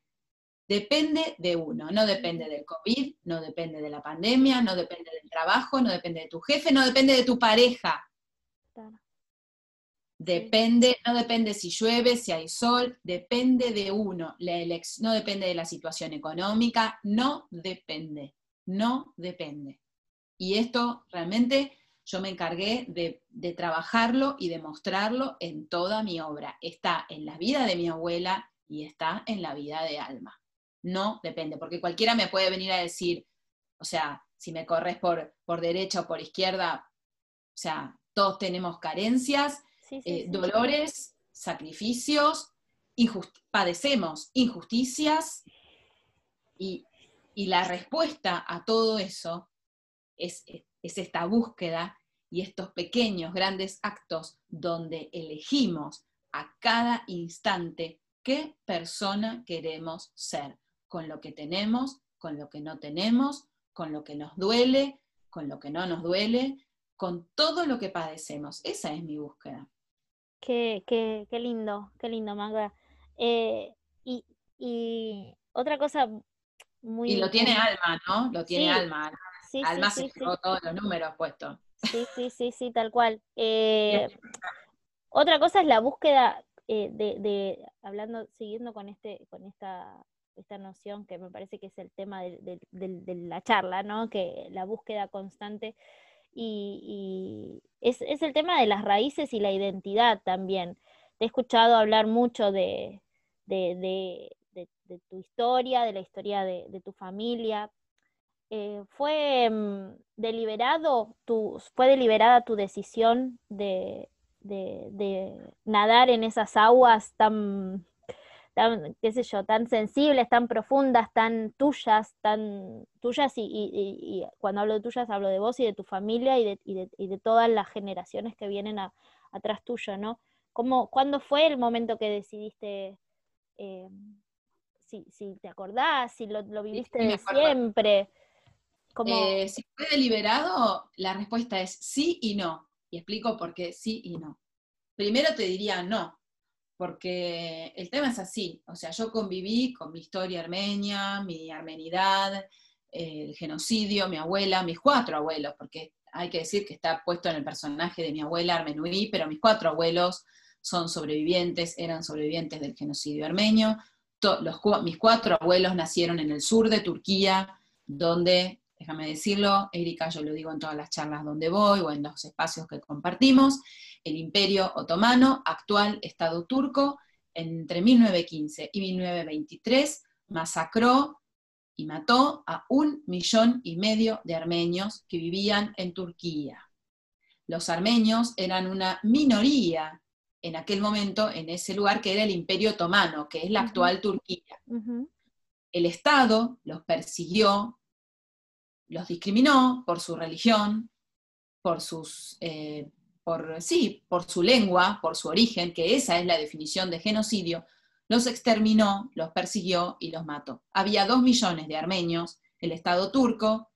Speaker 2: Depende de uno, no depende del COVID, no depende de la pandemia, no depende del trabajo, no depende de tu jefe, no depende de tu pareja. Depende, no depende si llueve, si hay sol, depende de uno. La no depende de la situación económica, no depende, no depende. Y esto realmente yo me encargué de, de trabajarlo y de mostrarlo en toda mi obra. Está en la vida de mi abuela y está en la vida de Alma. No depende, porque cualquiera me puede venir a decir, o sea, si me corres por, por derecha o por izquierda, o sea, todos tenemos carencias eh, dolores, sacrificios, padecemos injusticias y, la respuesta a todo eso es, es esta búsqueda y estos pequeños, grandes actos donde elegimos a cada instante qué persona queremos ser, con lo que tenemos, con lo que no tenemos, con lo que nos duele, con lo que no nos duele, con todo lo que padecemos. Esa es mi búsqueda.
Speaker 1: Qué, qué, qué lindo, qué lindo, Magda. Eh, y, y, otra cosa muy...
Speaker 2: Y lo tiene Alma, ¿no? Lo tiene Alma. Alma se llevó todos los números puestos.
Speaker 1: Sí, sí, sí, sí, tal cual. Eh, otra cosa es la búsqueda eh, de, de, hablando, siguiendo con este, con esta, esta noción que me parece que es el tema de, de, de la charla, ¿no? Que la búsqueda constante y, es, el tema de las raíces y la identidad también. Te he escuchado hablar mucho de, tu historia, de la historia de, tu familia. Eh, ¿Fue mm, deliberado tu, fue deliberada tu decisión de, nadar en esas aguas tan tan, qué sé yo, tan sensibles, tan profundas, tan tuyas, tan tuyas y, cuando hablo de tuyas hablo de vos y de tu familia y de, todas las generaciones que vienen atrás tuyo, ¿no? ¿Cómo, ¿Cuándo fue el momento que decidiste, eh, si, te acordás, si lo, viviste de siempre?
Speaker 2: Eh, si fue deliberado, la respuesta es sí y no. Y explico por qué sí y no. Primero te diría no, porque el tema es así, o sea, yo conviví con mi historia armenia, mi armenidad, el genocidio, mi abuela, mis cuatro abuelos, porque hay que decir que está puesto en el personaje de mi abuela Armenuí, pero mis cuatro abuelos son sobrevivientes, eran sobrevivientes del genocidio armenio. mis cuatro abuelos nacieron en el sur de Turquía, donde, déjame decirlo, Erika, yo lo digo en todas las charlas donde voy o en los espacios que compartimos, el Imperio Otomano, actual Estado turco, entre 1915 y 1923 masacró y mató a un millón y medio de armenios que vivían en Turquía. Los armenios eran una minoría en aquel momento en ese lugar que era el Imperio Otomano, que es la actual Turquía. El Estado los persiguió, los discriminó por su religión, por sus eh, por, sí, por su lengua, por su origen, que esa es la definición de genocidio, los exterminó, los persiguió y los mató. Había dos millones de armenios, el Estado turco,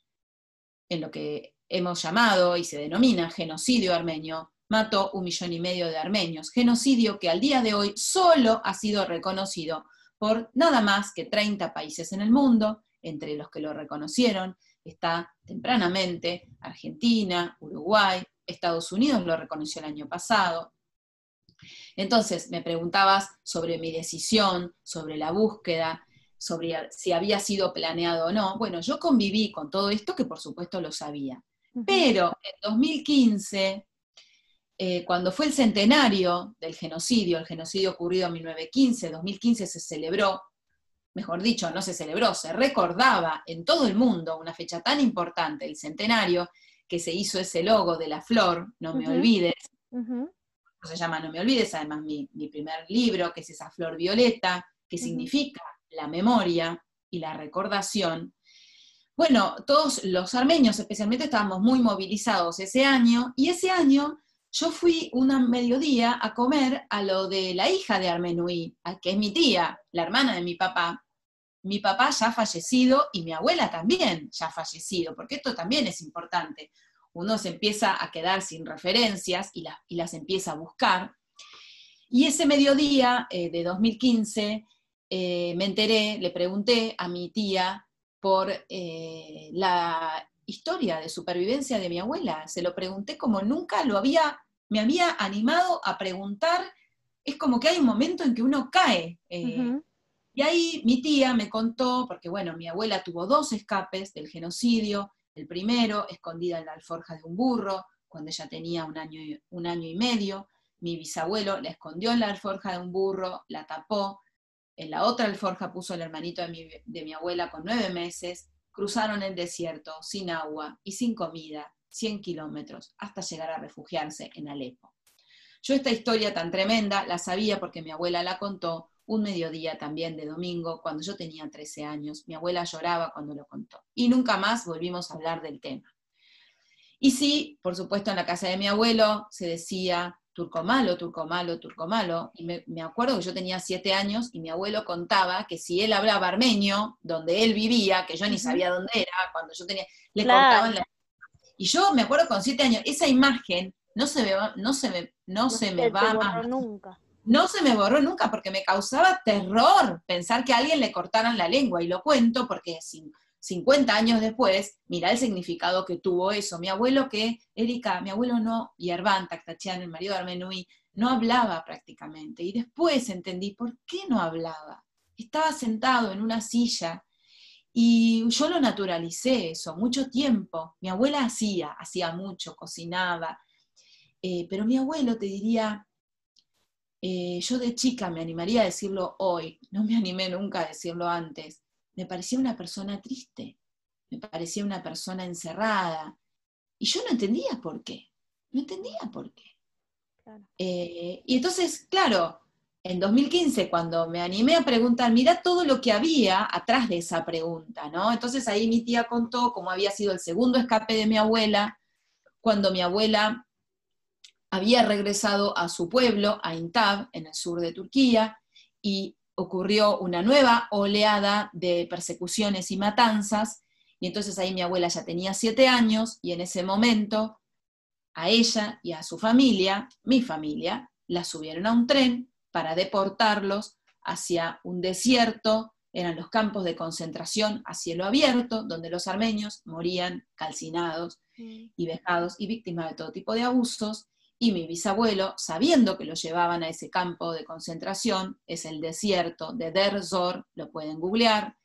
Speaker 2: en lo que hemos llamado y se denomina genocidio armenio, mató un millón y medio de armenios, genocidio que al día de hoy solo ha sido reconocido por nada más que 30 países en el mundo, entre los que lo reconocieron está tempranamente Argentina, Uruguay, Estados Unidos lo reconoció el año pasado. Entonces, me preguntabas sobre mi decisión, sobre la búsqueda, sobre si había sido planeado o no. Bueno, yo conviví con todo esto que por supuesto lo sabía. Pero en 2015, eh, cuando fue el centenario del genocidio, el genocidio ocurrido en 1915, 2015 se celebró, mejor dicho, no se celebró, se recordaba en todo el mundo una fecha tan importante, el centenario, que se hizo ese logo de la flor, No me olvides, se llama No me olvides, además mi, primer libro, que es esa flor violeta, que significa la memoria y la recordación. Bueno, todos los armenios especialmente estábamos muy movilizados ese año, y ese año yo fui un mediodía a comer a lo de la hija de Armenuí, que es mi tía, la hermana de mi papá. Mi papá ya fallecido y mi abuela también ya fallecido, porque esto también es importante uno se empieza a quedar sin referencias y, las empieza a buscar. Y ese mediodía eh, de 2015 eh, me enteré, le pregunté a mi tía por eh, la historia de supervivencia de mi abuela. Se lo pregunté como nunca lo había, me había animado a preguntar. Es como que hay un momento en que uno cae. Y ahí mi tía me contó, porque bueno, mi abuela tuvo dos escapes del genocidio, el primero, escondida en la alforja de un burro, cuando ella tenía un año, y, un año y medio. Mi bisabuelo la escondió en la alforja de un burro, la tapó. En la otra alforja puso el hermanito de mi, de mi abuela con nueve meses. Cruzaron el desierto, sin agua y sin comida, 100 kilómetros, hasta llegar a refugiarse en Alepo. Yo esta historia tan tremenda la sabía porque mi abuela la contó un mediodía también de domingo, cuando yo tenía 13 años. Mi abuela lloraba cuando lo contó. Y nunca más volvimos a hablar del tema. Y sí, por supuesto, en la casa de mi abuelo se decía turco malo, turco malo, turco malo. Y me, acuerdo que yo tenía siete años y mi abuelo contaba que si él hablaba armenio, donde él vivía, que yo ni sabía dónde era, cuando yo tenía, le contaban la... Y yo me acuerdo con siete años, esa imagen no se me no se me, no, se me va más.
Speaker 1: nunca
Speaker 2: no se me borró nunca porque me causaba terror pensar que a alguien le cortaran la lengua. Y lo cuento porque 50 años después, mira el significado que tuvo eso. Mi abuelo que, Erika, mi abuelo no, y Ervan Taktachian, el marido de Armenui, no hablaba prácticamente. Y después entendí por qué no hablaba. Estaba sentado en una silla y yo lo naturalicé eso, mucho tiempo. Mi abuela hacía, hacía mucho, cocinaba. Eh, pero mi abuelo te diría, eh, yo de chica me animaría a decirlo hoy, no me animé nunca a decirlo antes, me parecía una persona triste, me parecía una persona encerrada, y yo no entendía por qué, no entendía por qué. Eh, y entonces, claro, en 2015, cuando me animé a preguntar, mira todo lo que había atrás de esa pregunta, ¿no? Entonces ahí mi tía contó cómo había sido el segundo escape de mi abuela, cuando mi abuela había regresado a su pueblo, a Intab, en el sur de Turquía, y ocurrió una nueva oleada de persecuciones y matanzas, y entonces ahí mi abuela ya tenía siete años, y en ese momento a ella y a su familia, mi familia, la subieron a un tren para deportarlos hacia un desierto, eran los campos de concentración a cielo abierto, donde los armenios morían calcinados mm. y vejados y víctimas de todo tipo de abusos, y mi bisabuelo, sabiendo que lo llevaban a ese campo de concentración, es el desierto de Der Zor, lo pueden googlear,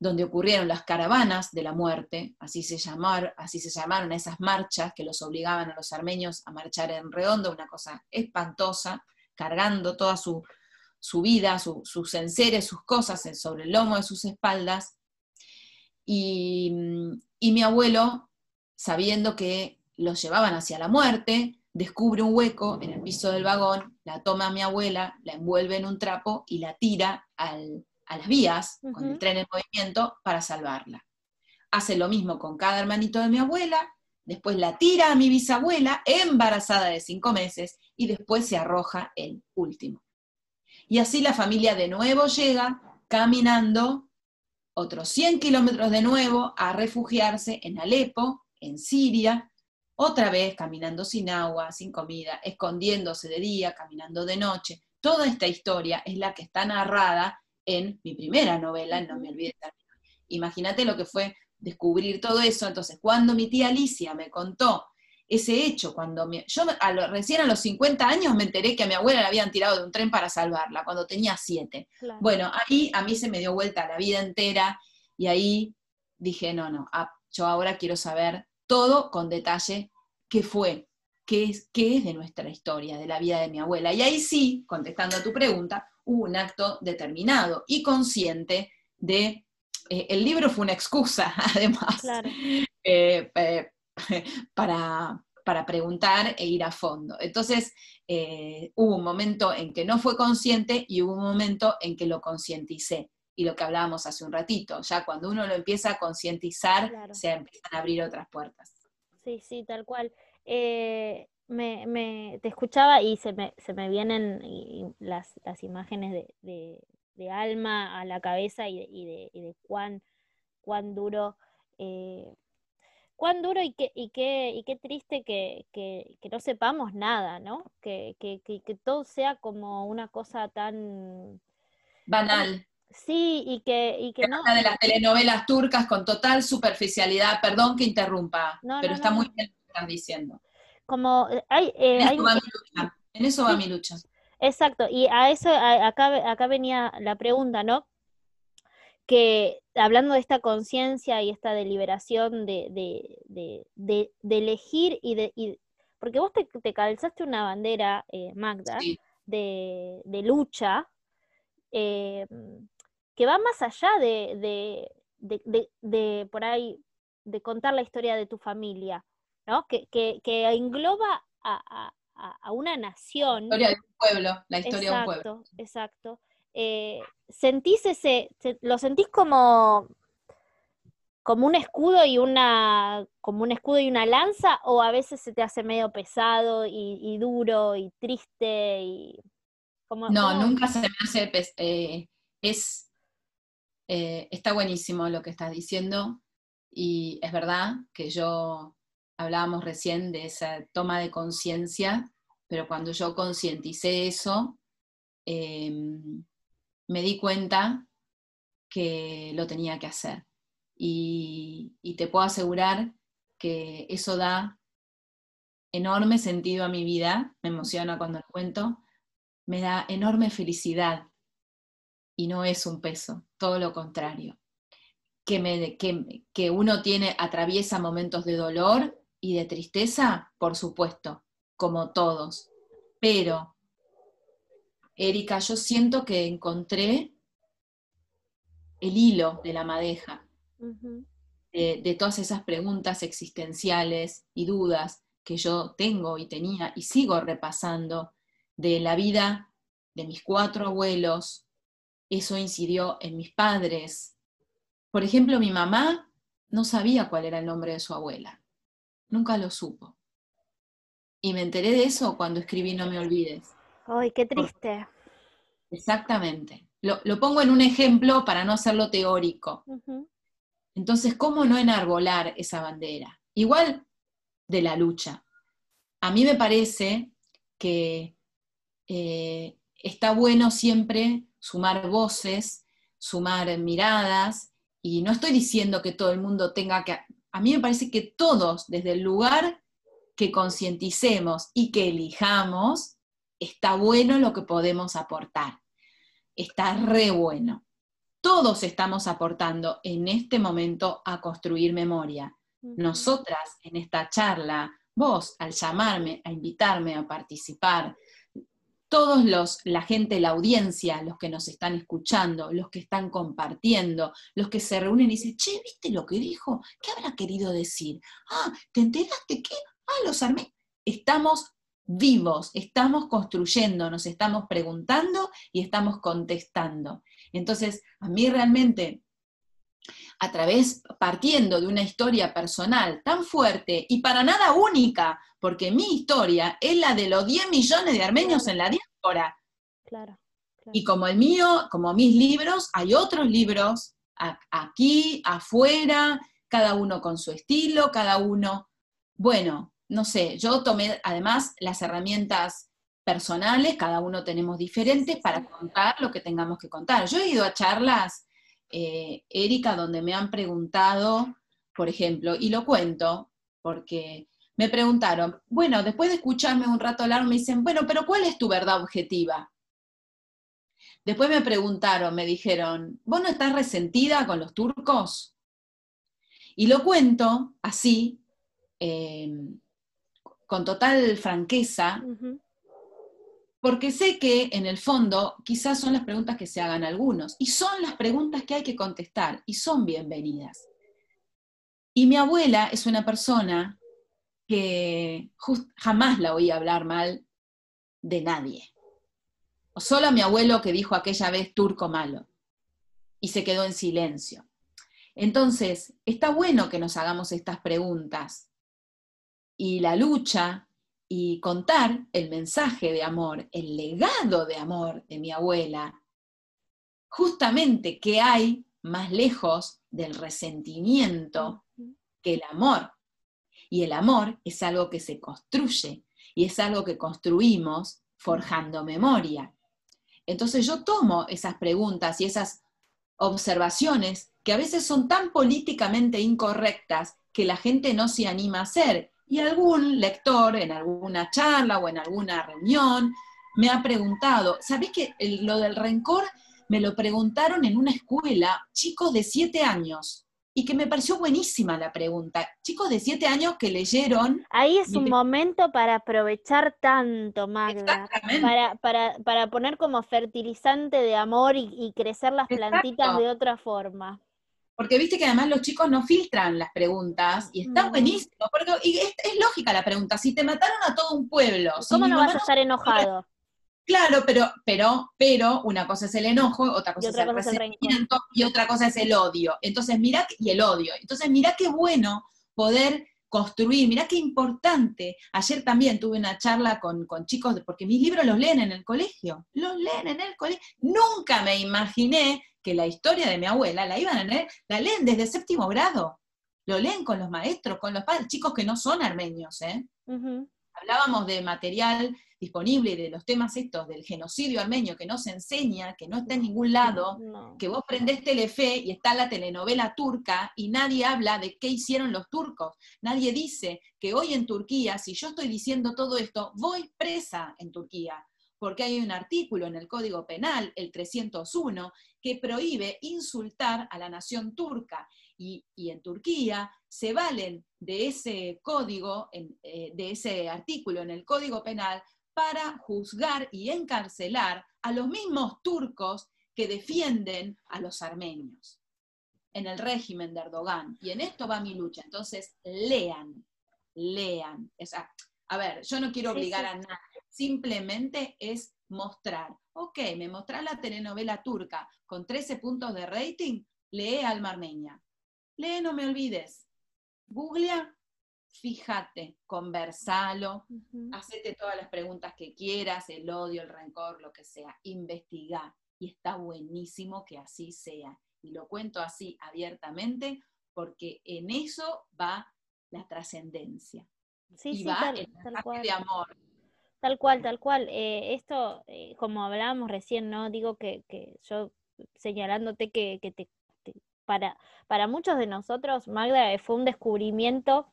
Speaker 2: donde ocurrieron las caravanas de la muerte, así se, llamaron esas marchas que los obligaban a los armenios a marchar en redondo, una cosa espantosa, cargando toda su, vida, sus enseres, sus cosas sobre el lomo de sus espaldas. Y, y mi abuelo, sabiendo que los llevaban hacia la muerte, descubre un hueco en el piso del vagón, la toma mi abuela, la envuelve en un trapo y la tira a las vías, con el tren en movimiento, para salvarla. Hace lo mismo con cada hermanito de mi abuela, después la tira a mi bisabuela, embarazada de cinco meses, y después se arroja el último. Y así la familia de nuevo llega caminando otros 100 kilómetros de nuevo a refugiarse en Alepo, en Siria, otra vez caminando sin agua, sin comida, escondiéndose de día, caminando de noche. Toda esta historia es la que está narrada en mi primera novela, No me olvides. Imagínate lo que fue descubrir todo eso. Entonces, cuando mi tía Alicia me contó ese hecho, cuando yo recién a los 50 años me enteré que a mi abuela la habían tirado de un tren para salvarla, cuando tenía 7. Bueno, ahí a mí se me dio vuelta la vida entera y ahí dije, no, no, ah, yo ahora quiero saber todo con detalle qué fue, qué es, qué es de nuestra historia, de la vida de mi abuela. Y ahí sí, contestando a tu pregunta, hubo un acto determinado y consciente de... Eh, el libro fue una excusa, además, eh, eh, para, para, preguntar e ir a fondo. Entonces, hubo un momento en que no fue consciente y hubo un momento en que lo concienticé. Y lo que hablábamos hace un ratito, ya cuando uno lo empieza a concientizar, se empiezan a abrir otras puertas.
Speaker 1: Sí, sí, tal cual. Me, me, te escuchaba y se me, se me vienen las, las imágenes de, de, alma a la cabeza y de, y de, y de cuán, cuán duro, eh, cuán duro y qué, y qué, y qué triste que, que, que no sepamos nada, ¿no? Que, que, que, todo sea como una cosa tan
Speaker 2: banal.
Speaker 1: Sí, y que, y que no.
Speaker 2: Una de las telenovelas turcas con total superficialidad, perdón que interrumpa, pero está muy bien lo que están diciendo
Speaker 1: como eh, hay, eh, en,
Speaker 2: eso va mi lucha. en eso va mi lucha.
Speaker 1: Exacto, y a eso, acá, acá venía la pregunta, ¿no? Que hablando de esta conciencia y esta deliberación de, de, de, de, elegir y de... porque vos te, te, calzaste una bandera, eh, Magda, de, lucha, que va más allá de, de, por ahí, de contar la historia de tu familia, que, que, engloba a, una nación.
Speaker 2: La historia de un pueblo, la historia de un pueblo.
Speaker 1: Exacto. Eh, ¿Sentís ese, lo sentís como, como un escudo y una, como un escudo y una lanza, o a veces se te hace medio pesado y, duro y triste y
Speaker 2: como, no, nunca se me hace eh, es eh, está buenísimo lo que estás diciendo y es verdad que yo hablábamos recién de esa toma de conciencia, pero cuando yo concienticé eso, em, me di cuenta que lo tenía que hacer. Y, te puedo asegurar que eso da enorme sentido a mi vida, me emociona cuando lo cuento, me da enorme felicidad y no es un peso, todo lo contrario. Que, me, que, que uno tiene, atraviesa momentos de dolor y de tristeza, por supuesto, como todos. Pero, Erika, yo siento que encontré el hilo de la madeja, de, de todas esas preguntas existenciales y dudas que yo tengo y tenía y sigo repasando de la vida de mis cuatro abuelos, eso incidió en mis padres. Por ejemplo, mi mamá no sabía cuál era el nombre de su abuela nunca lo supo. Y me enteré de eso cuando escribí No me olvides.
Speaker 1: Ay, qué triste.
Speaker 2: Exactamente. Lo, pongo en un ejemplo para no hacerlo teórico. Entonces, ¿cómo no enarbolar esa bandera? Igual de la lucha. A mí me parece que eh, está bueno siempre sumar voces, sumar miradas, y no estoy diciendo que todo el mundo tenga que a mí me parece que todos, desde el lugar que concienticemos y que elijamos, está bueno lo que podemos aportar. Está re bueno. Todos estamos aportando en este momento a construir memoria. Nosotras en esta charla, vos al llamarme, a invitarme a participar, todos los, la gente, la audiencia, los que nos están escuchando, los que están compartiendo, los que se reúnen y dicen, che, ¿viste lo que dijo? ¿Qué habrá querido decir? Ah, ¿te enteraste qué? Ah, los armé. Estamos vivos, estamos construyendo, nos estamos preguntando y estamos contestando. Entonces, a mí realmente, a través, partiendo de una historia personal tan fuerte y para nada única, porque mi historia es la de los 10 millones de armenios en la diáspora.
Speaker 1: Claro,
Speaker 2: Y como el mío, como mis libros, hay otros libros aquí, afuera, cada uno con su estilo, cada uno, bueno, no sé, yo tomé además las herramientas personales, cada uno tenemos diferentes para contar lo que tengamos que contar. Yo he ido a charlas, eh, Erika, donde me han preguntado, por ejemplo, y lo cuento, porque me preguntaron, bueno, después de escucharme un rato hablar, me dicen, bueno, pero ¿cuál es tu verdad objetiva? Después me preguntaron, me dijeron, ¿vos no estás resentida con los turcos? Y lo cuento así, em, con total franqueza, porque sé que en el fondo quizás son las preguntas que se hagan algunos, y son las preguntas que hay que contestar, y son bienvenidas. Y mi abuela es una persona que jamás la oí hablar mal de nadie. O solo a mi abuelo que dijo aquella vez turco malo, y se quedó en silencio. Entonces, está bueno que nos hagamos estas preguntas. Y la lucha y contar el mensaje de amor, el legado de amor de mi abuela, justamente que hay más lejos del resentimiento que el amor. Y el amor es algo que se construye y es algo que construimos forjando memoria. Entonces yo tomo esas preguntas y esas observaciones que a veces son tan políticamente incorrectas que la gente no se anima a hacer. Y algún lector en alguna charla o en alguna reunión me ha preguntado, ¿sabés que lo del rencor me lo preguntaron en una escuela, chicos de siete años? Y que me pareció buenísima la pregunta. Chicos de siete años que leyeron.
Speaker 1: Ahí es un momento para aprovechar tanto, Magda. Para, para, para, poner como fertilizante de amor y, crecer las plantitas de otra forma.
Speaker 2: Porque viste que además los chicos no filtran las preguntas y está buenísimo. Porque, y es, lógica la pregunta. Si te mataron a todo un pueblo.
Speaker 1: ¿Cómo no vas a estar enojado?
Speaker 2: Claro, pero, pero, pero una cosa es el enojo, otra cosa, es el resentimiento y otra cosa es el odio. Entonces, mira, y el odio. Entonces, mira qué bueno poder construir, mira qué importante. Ayer también tuve una charla con, con, chicos, porque mis libros los leen en el colegio, los leen en el colegio. Nunca me imaginé que la historia de mi abuela la iban a leer, la leen desde séptimo grado. Lo leen con los maestros, con los padres, chicos que no son armenios, ¿eh? Hablábamos de material disponible de los temas estos del genocidio armenio que no se enseña, que no está en ningún lado, que vos prendés Telefe y está la telenovela turca y nadie habla de qué hicieron los turcos. Nadie dice que hoy en Turquía, si yo estoy diciendo todo esto, voy presa en Turquía, porque hay un artículo en el Código Penal, el 301, que prohíbe insultar a la nación turca. Y, en Turquía se valen de ese código, eh, de ese artículo en el Código Penal para juzgar y encarcelar a los mismos turcos que defienden a los armenios en el régimen de Erdogan. Y en esto va mi lucha. Entonces, lean, lean. a ver, yo no quiero obligar a nadie, simplemente es mostrar. Ok, me mostrás la telenovela turca con 13 puntos de rating, lee Alma Armenia. Lee, no me olvides. Googlea fíjate, conversalo, hacete todas las preguntas que quieras, el odio, el rencor, lo que sea, investiga. Y está buenísimo que así sea. Y lo cuento así abiertamente porque en eso va la trascendencia.
Speaker 1: Sí, sí, tal, cual. de amor. Tal cual, tal cual. Eh, esto, eh, como hablábamos recién, ¿no? Digo que, yo señalándote que, te, para, para muchos de nosotros, Magda, fue un descubrimiento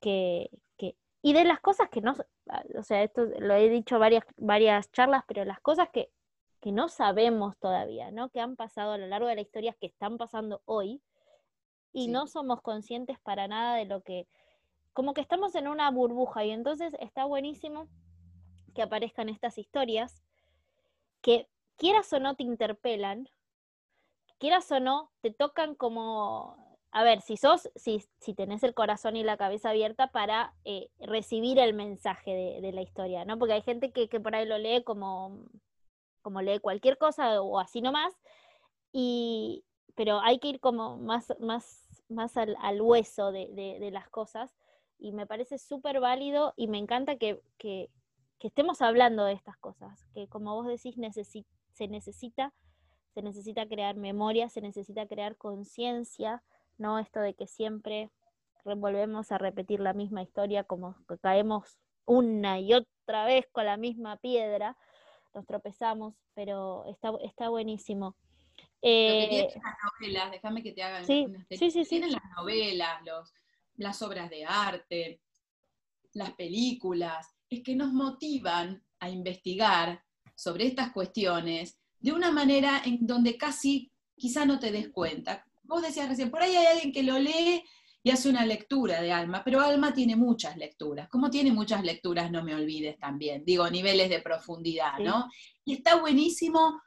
Speaker 1: que, y de las cosas que no, o sea, esto lo he dicho varias, varias charlas, pero las cosas que, que no sabemos todavía, ¿no? Que han pasado a lo largo de la historia, que están pasando hoy, y no somos conscientes para nada de lo que, como que estamos en una burbuja, y entonces está buenísimo que aparezcan estas historias que quieras o no te interpelan, quieras o no, te tocan como a ver, si sos, si, si tenés el corazón y la cabeza abierta para eh, recibir el mensaje de, la historia, ¿no? Porque hay gente que, por ahí lo lee como, como lee cualquier cosa o así nomás, y, pero hay que ir como más, más, más al, hueso de, las cosas, y me parece súper válido y me encanta que, estemos hablando de estas cosas, que como vos decís, se necesita, se necesita crear memoria, se necesita crear conciencia, no esto de que siempre volvemos a repetir la misma historia como que caemos una y otra vez con la misma piedra, nos tropezamos, pero está, está buenísimo.
Speaker 2: Eh, las novelas, déjame que te hagan
Speaker 1: sí, sí, sí,
Speaker 2: Tienen las novelas, los, las obras de arte, las películas, es que nos motivan a investigar sobre estas cuestiones de una manera en donde casi quizá no te des cuenta. Vos decías recién, por ahí hay alguien que lo lee y hace una lectura de Alma, pero Alma tiene muchas lecturas. Como tiene muchas lecturas, no me olvides también, digo, niveles de profundidad, ¿no? Y está buenísimo,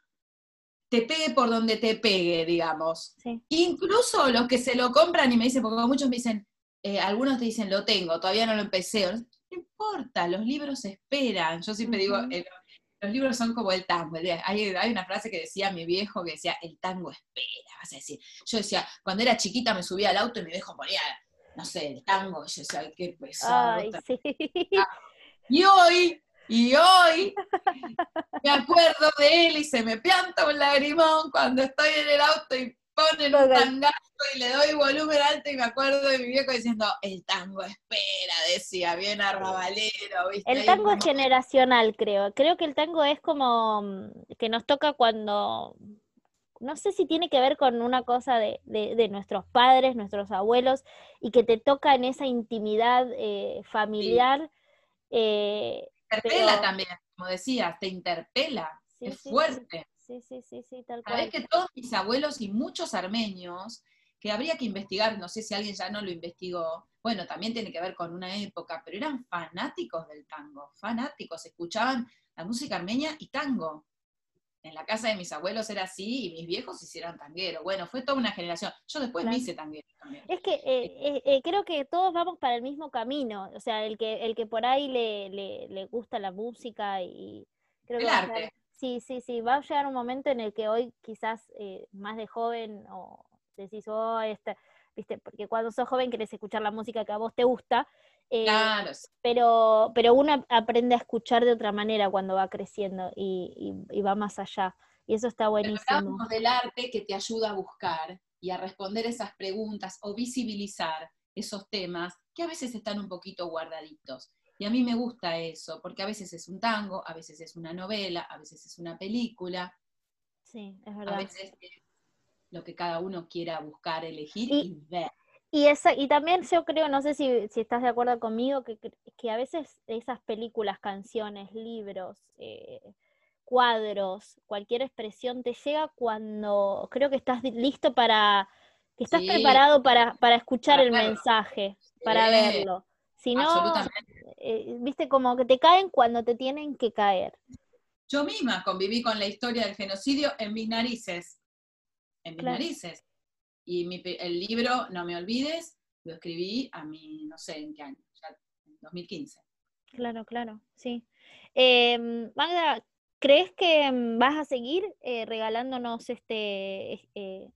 Speaker 2: te pegue por donde te pegue, digamos. Incluso los que se lo compran y me dicen, porque muchos me dicen, eh, algunos te dicen, lo tengo, todavía no lo empecé. No importa, los libros esperan. Yo siempre digo, eh, los libros son como el tango. Hay, hay, una frase que decía mi viejo que decía, el tango espera, vas a decir. Yo decía, cuando era chiquita me subía al auto y mi viejo ponía, no sé, el tango, yo decía, qué pesado. Y hoy, y hoy, me acuerdo de él y se me pianta un lagrimón cuando estoy en el auto y ponen un tangazo y le doy volumen alto y me acuerdo de mi viejo diciendo, el tango espera, decía, bien arrabalero, ¿viste?
Speaker 1: El tango es generacional, creo. Creo que el tango es como mm, que nos toca cuando, no sé si tiene que ver con una cosa de, de, nuestros padres, nuestros abuelos, y que te toca en esa intimidad eh, familiar.
Speaker 2: Eh, interpela también, como decías, te interpela, es fuerte.
Speaker 1: Sí, sí, sí, sí, tal cual.
Speaker 2: Sabes que todos mis abuelos y muchos armenios, que habría que investigar, no sé si alguien ya no lo investigó, bueno, también tiene que ver con una época, pero eran fanáticos del tango, fanáticos, escuchaban la música armenia y tango. En la casa de mis abuelos era así y mis viejos hicieron tanguero. Bueno, fue toda una generación. Yo después me hice tanguero también.
Speaker 1: Es que eh, eh, eh, creo que todos vamos para el mismo camino. O sea, el que, el que por ahí le, le, gusta la música y creo
Speaker 2: el arte.
Speaker 1: Sí, sí, sí, va a llegar un momento en el que hoy quizás eh, más de joven o decís, oh, este, viste, porque cuando sos joven querés escuchar la música que a vos te gusta,
Speaker 2: eh, claro.
Speaker 1: pero, pero uno aprende a escuchar de otra manera cuando va creciendo y, va más allá. Y eso está buenísimo.
Speaker 2: Pero del arte que te ayuda a buscar y a responder esas preguntas o visibilizar esos temas que a veces están un poquito guardaditos. Y a mí me gusta eso, porque a veces es un tango, a veces es una novela, a veces es una película.
Speaker 1: Sí, es verdad.
Speaker 2: A veces es lo que cada uno quiera buscar, elegir y, ver.
Speaker 1: Y, esa, y también yo creo, no sé si, estás de acuerdo conmigo, que, que, a veces esas películas, canciones, libros, eh, cuadros, cualquier expresión te llega cuando creo que estás listo para, que estás preparado para, escuchar el mensaje, para verlo. Si no, eh, viste, como que te caen cuando te tienen que caer.
Speaker 2: Yo misma conviví con la historia del genocidio en mis narices. En mis narices. Y el libro, no me olvides, lo escribí a mi, no sé en qué año, ya en 2015.
Speaker 1: Claro, claro, sí. Em, Magda, ¿crees que vas a seguir eh, regalándonos este, eh,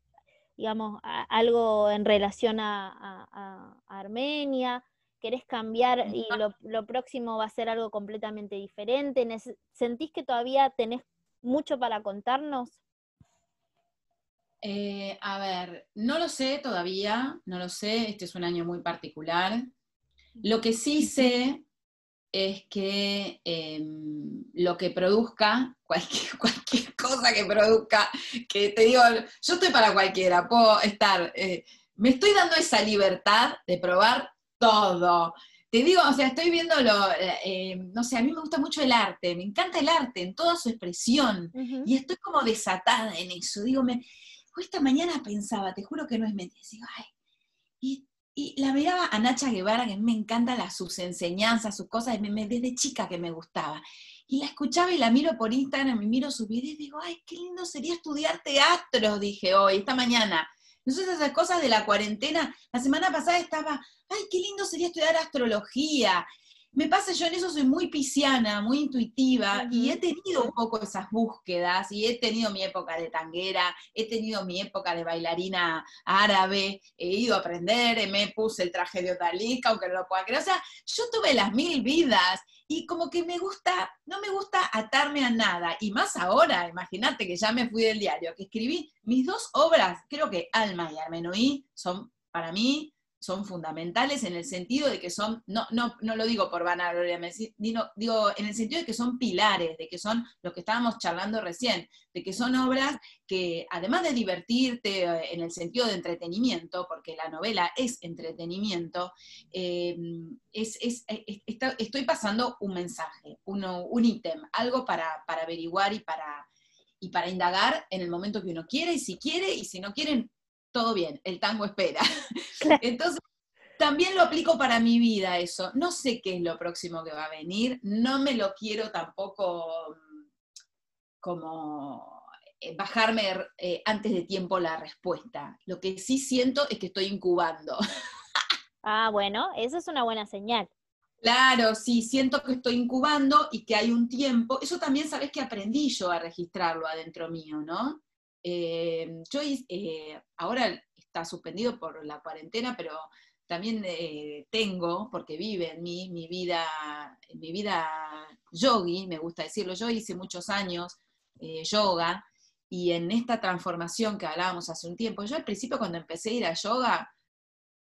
Speaker 1: digamos, algo en relación a Armenia? Querés cambiar y lo, próximo va a ser algo completamente diferente? ¿Sentís que todavía tenés mucho para contarnos?
Speaker 2: Eh, a ver, no lo sé todavía, no lo sé, este es un año muy particular. Lo que sí sé es que em, lo que produzca, cualquier, cualquier, cosa que produzca, que te digo, yo estoy para cualquiera, puedo estar, eh, me estoy dando esa libertad de probar todo. Te digo, o sea, estoy viendo lo, eh, eh, no sé, a mí me gusta mucho el arte, me encanta el arte en toda su expresión, y estoy como desatada en eso. Digo, me, esta mañana pensaba, te juro que no es mentira, digo, ay, y, la miraba a Nacha Guevara, que me encantan las, sus enseñanzas, sus cosas, desde chica que me gustaba. Y la escuchaba y la miro por Instagram, y miro sus videos y digo, ay, qué lindo sería estudiar teatro, dije hoy, esta mañana. Entonces esas cosas de la cuarentena, la semana pasada estaba, ay, qué lindo sería estudiar astrología. Me pasa, yo en eso soy muy pisciana, muy intuitiva, y he tenido un poco esas búsquedas, y he tenido mi época de tanguera, he tenido mi época de bailarina árabe, he ido a aprender, me puse el traje de Otalica, aunque no lo pueda creer. O sea, yo tuve las mil vidas, y como que me gusta, no me gusta atarme a nada, y más ahora, imagínate que ya me fui del diario, que escribí mis dos obras, creo que Alma y Armenoí son para mí son fundamentales en el sentido de que son, no, no, no lo digo por vanagloria, digo, digo en el sentido de que son pilares, de que son lo que estábamos charlando recién, de que son obras que además de divertirte eh, en el sentido de entretenimiento, porque la novela es entretenimiento, eh, es, eh, estoy pasando un mensaje, un ítem, algo para, para averiguar y para, y para indagar en el momento que uno quiere, y si quiere, y si no quieren, todo bien, el tango espera. Entonces, también lo aplico para mi vida eso. No sé qué es lo próximo que va a venir, no me lo quiero tampoco mm, como eh, bajarme eh, antes de tiempo la respuesta. Lo que sí siento es que estoy incubando.
Speaker 1: Ah, bueno, eso es una buena señal.
Speaker 2: Claro, sí, siento que estoy incubando y que hay un tiempo. Eso también sabes que aprendí yo a registrarlo adentro mío, ¿no? Eh, yo eh, ahora está suspendido por la cuarentena, pero también eh, tengo, porque vive en mí, mi vida, mi vida yogi, me gusta decirlo, yo hice muchos años yoga, y en esta transformación que hablábamos hace un tiempo, yo al principio cuando empecé a ir a yoga,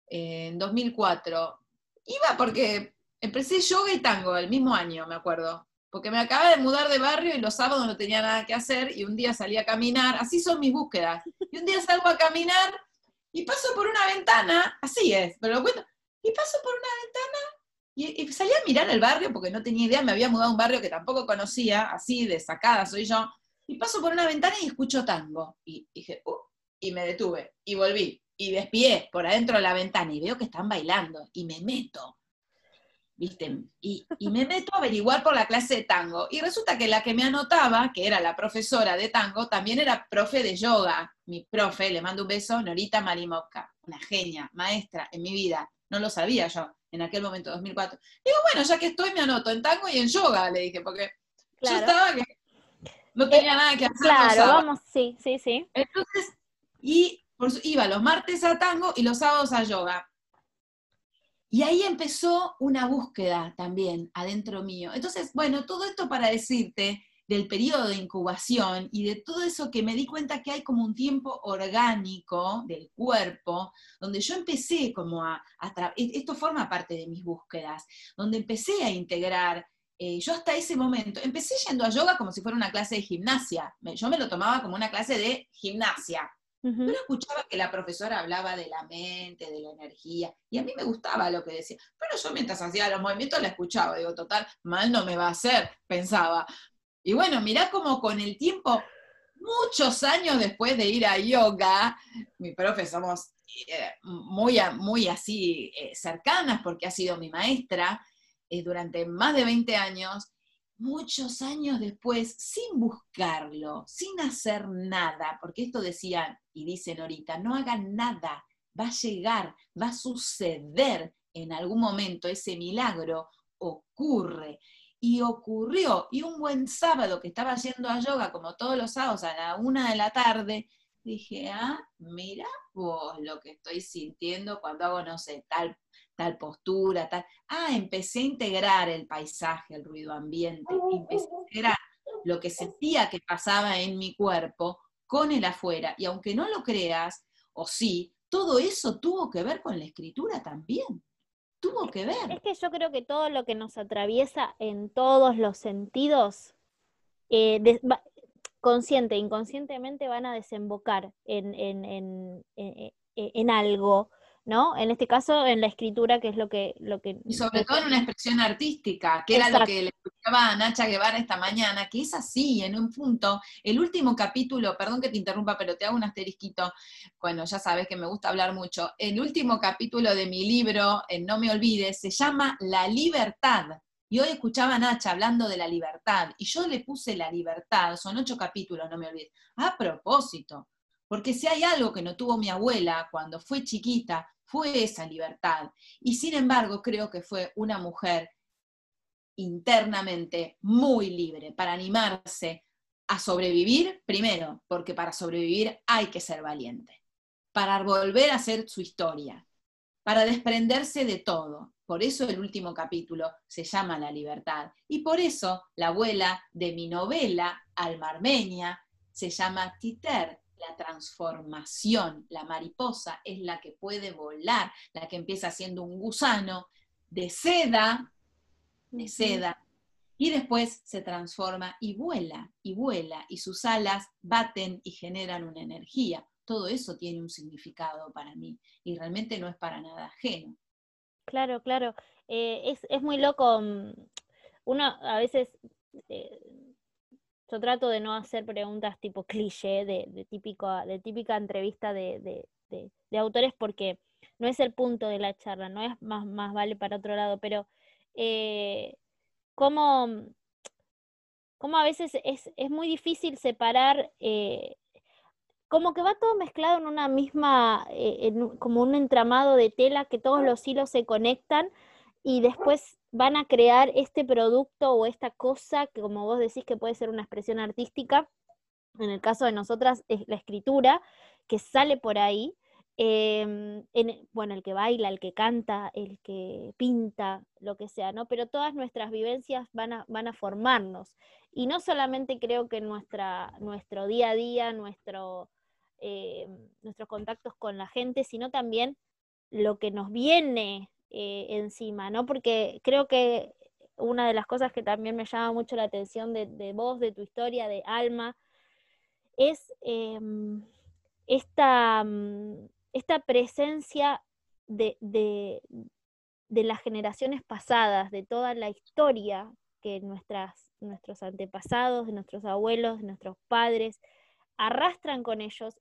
Speaker 2: en 2004, iba porque empecé yoga y tango el mismo año, me acuerdo porque me acababa de mudar de barrio y los sábados no tenía nada que hacer y un día salí a caminar, así son mis búsquedas. Y un día salgo a caminar y paso por una ventana, así es, pero lo cuento, y paso por una ventana y, salí a mirar el barrio porque no tenía idea, me había mudado a un barrio que tampoco conocía, así de sacada soy yo, y paso por una ventana y escucho tango. Y dije, uh, y me detuve, y volví, y despié por adentro de la ventana y veo que están bailando, y me meto ¿viste? Y, me meto a averiguar por la clase de tango. Y resulta que la que me anotaba, que era la profesora de tango, también era profe de yoga. Mi profe, le mando un beso, Norita Marimovka, una genia, maestra en mi vida. No lo sabía yo en aquel momento, 2004. Digo, bueno, ya que estoy, me anoto en tango y en yoga, le dije, porque yo estaba que no tenía nada que hacer.
Speaker 1: Claro, vamos, sí, sí, sí.
Speaker 2: Entonces, y iba los martes a tango y los sábados a yoga. Y ahí empezó una búsqueda también adentro mío. Entonces, bueno, todo esto para decirte del periodo de incubación y de todo eso que me di cuenta que hay como un tiempo orgánico del cuerpo, donde yo empecé como a, e, esto forma parte de mis búsquedas, donde empecé a integrar, eh, yo hasta ese momento, empecé yendo a yoga como si fuera una clase de gimnasia, yo me lo tomaba como una clase de gimnasia, pero escuchaba que la profesora hablaba de la mente, de la energía, y a mí me gustaba lo que decía. Pero yo mientras hacía los movimientos la escuchaba, digo, total, mal no me va a hacer, pensaba. Y bueno, mirá como con el tiempo, muchos años después de ir a yoga, mi profe somos eh, muy, muy así eh, cercanas porque ha sido mi maestra eh, durante más de 20 años, muchos años después, sin buscarlo, sin hacer nada, porque esto decían y dicen ahorita, no hagan nada, va a llegar, va a suceder en algún momento, ese milagro ocurre. Y ocurrió, y un buen sábado que estaba yendo a yoga, como todos los sábados a la una de la tarde, dije, ah, mira vos lo que estoy sintiendo cuando hago, no sé, tal tal postura, tal. Ah, empecé a integrar el paisaje, el ruido ambiente, empecé a integrar lo que sentía que pasaba en mi cuerpo con el afuera. Y aunque no lo creas, o sí, todo eso tuvo que ver con la escritura también. Tuvo que ver.
Speaker 1: Es que yo creo que todo lo que nos atraviesa en todos los sentidos, eh, consciente e inconscientemente van a desembocar en, en algo ¿no? En este caso, en la escritura, que es lo que... Lo que
Speaker 2: y sobre todo en una expresión artística, que era lo que le escuchaba a Nacha Guevara esta mañana, que es así, en un punto, el último capítulo, perdón que te interrumpa, pero te hago un asterisquito, bueno, ya sabes que me gusta hablar mucho, el último capítulo de mi libro, en No me olvides, se llama La libertad. Y hoy escuchaba a Nacha hablando de la libertad, y yo le puse la libertad, son ocho capítulos, no me olvides, a propósito, porque si hay algo que no tuvo mi abuela cuando fue chiquita, fue esa libertad. Y sin embargo, creo que fue una mujer internamente muy libre para animarse a sobrevivir, primero, porque para sobrevivir hay que ser valiente, para volver a hacer su historia, para desprenderse de todo. Por eso el último capítulo se llama La libertad. Y por eso la abuela de mi novela, Alma Armenia, se llama Titer, la transformación. La mariposa es la que puede volar, la que empieza siendo un gusano de seda, de seda, y después se transforma y vuela, y vuela, y sus alas baten y generan una energía. Todo eso tiene un significado para mí y realmente no es para nada ajeno.
Speaker 1: Claro, claro. Eh, es, muy loco. Mm, uno a veces, eh, yo trato de no hacer preguntas tipo cliché, de, típico, de típica entrevista de, autores, porque no es el punto de la charla, no es más, más vale para otro lado, pero eh, cómo, a veces es, muy difícil separar como que va todo mezclado en una misma, eh, como un entramado de tela que todos los hilos se conectan y después van a crear este producto o esta cosa que como vos decís que puede ser una expresión artística, en el caso de nosotras es la escritura, que sale por ahí, em, bueno, el que baila, el que canta, el que pinta, lo que sea, ¿no? Pero todas nuestras vivencias van a, van a formarnos. Y no solamente creo que nuestra, nuestro día a día, nuestro, eh, nuestros contactos con la gente, sino también lo que nos viene eh, encima, ¿no? Porque creo que una de las cosas que también me llama mucho la atención de, vos, de tu historia, de Alma, es em, esta, mm, esta, presencia de, de, las generaciones pasadas, de toda la historia que nuestras, nuestros antepasados, de nuestros abuelos, de nuestros padres, arrastran con ellos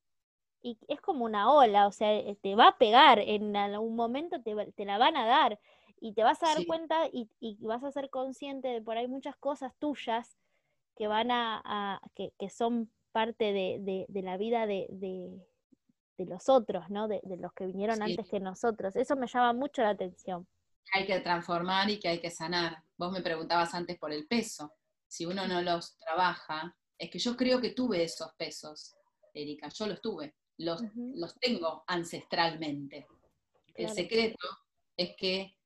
Speaker 1: y es como una ola, o sea, eh, te va a pegar, en algún momento te, te la van a dar y te vas a dar cuenta y, vas a ser consciente de por ahí muchas cosas tuyas que van a, que, son parte de, la vida de, los otros, ¿no? De, los que vinieron antes que nosotros. Eso me llama mucho la atención.
Speaker 2: Hay que transformar y que hay que sanar. Vos me preguntabas antes por el peso. Si uno no los trabaja, es que yo creo que tuve esos pesos, Erika, yo los tuve los, tengo ancestralmente. El secreto es que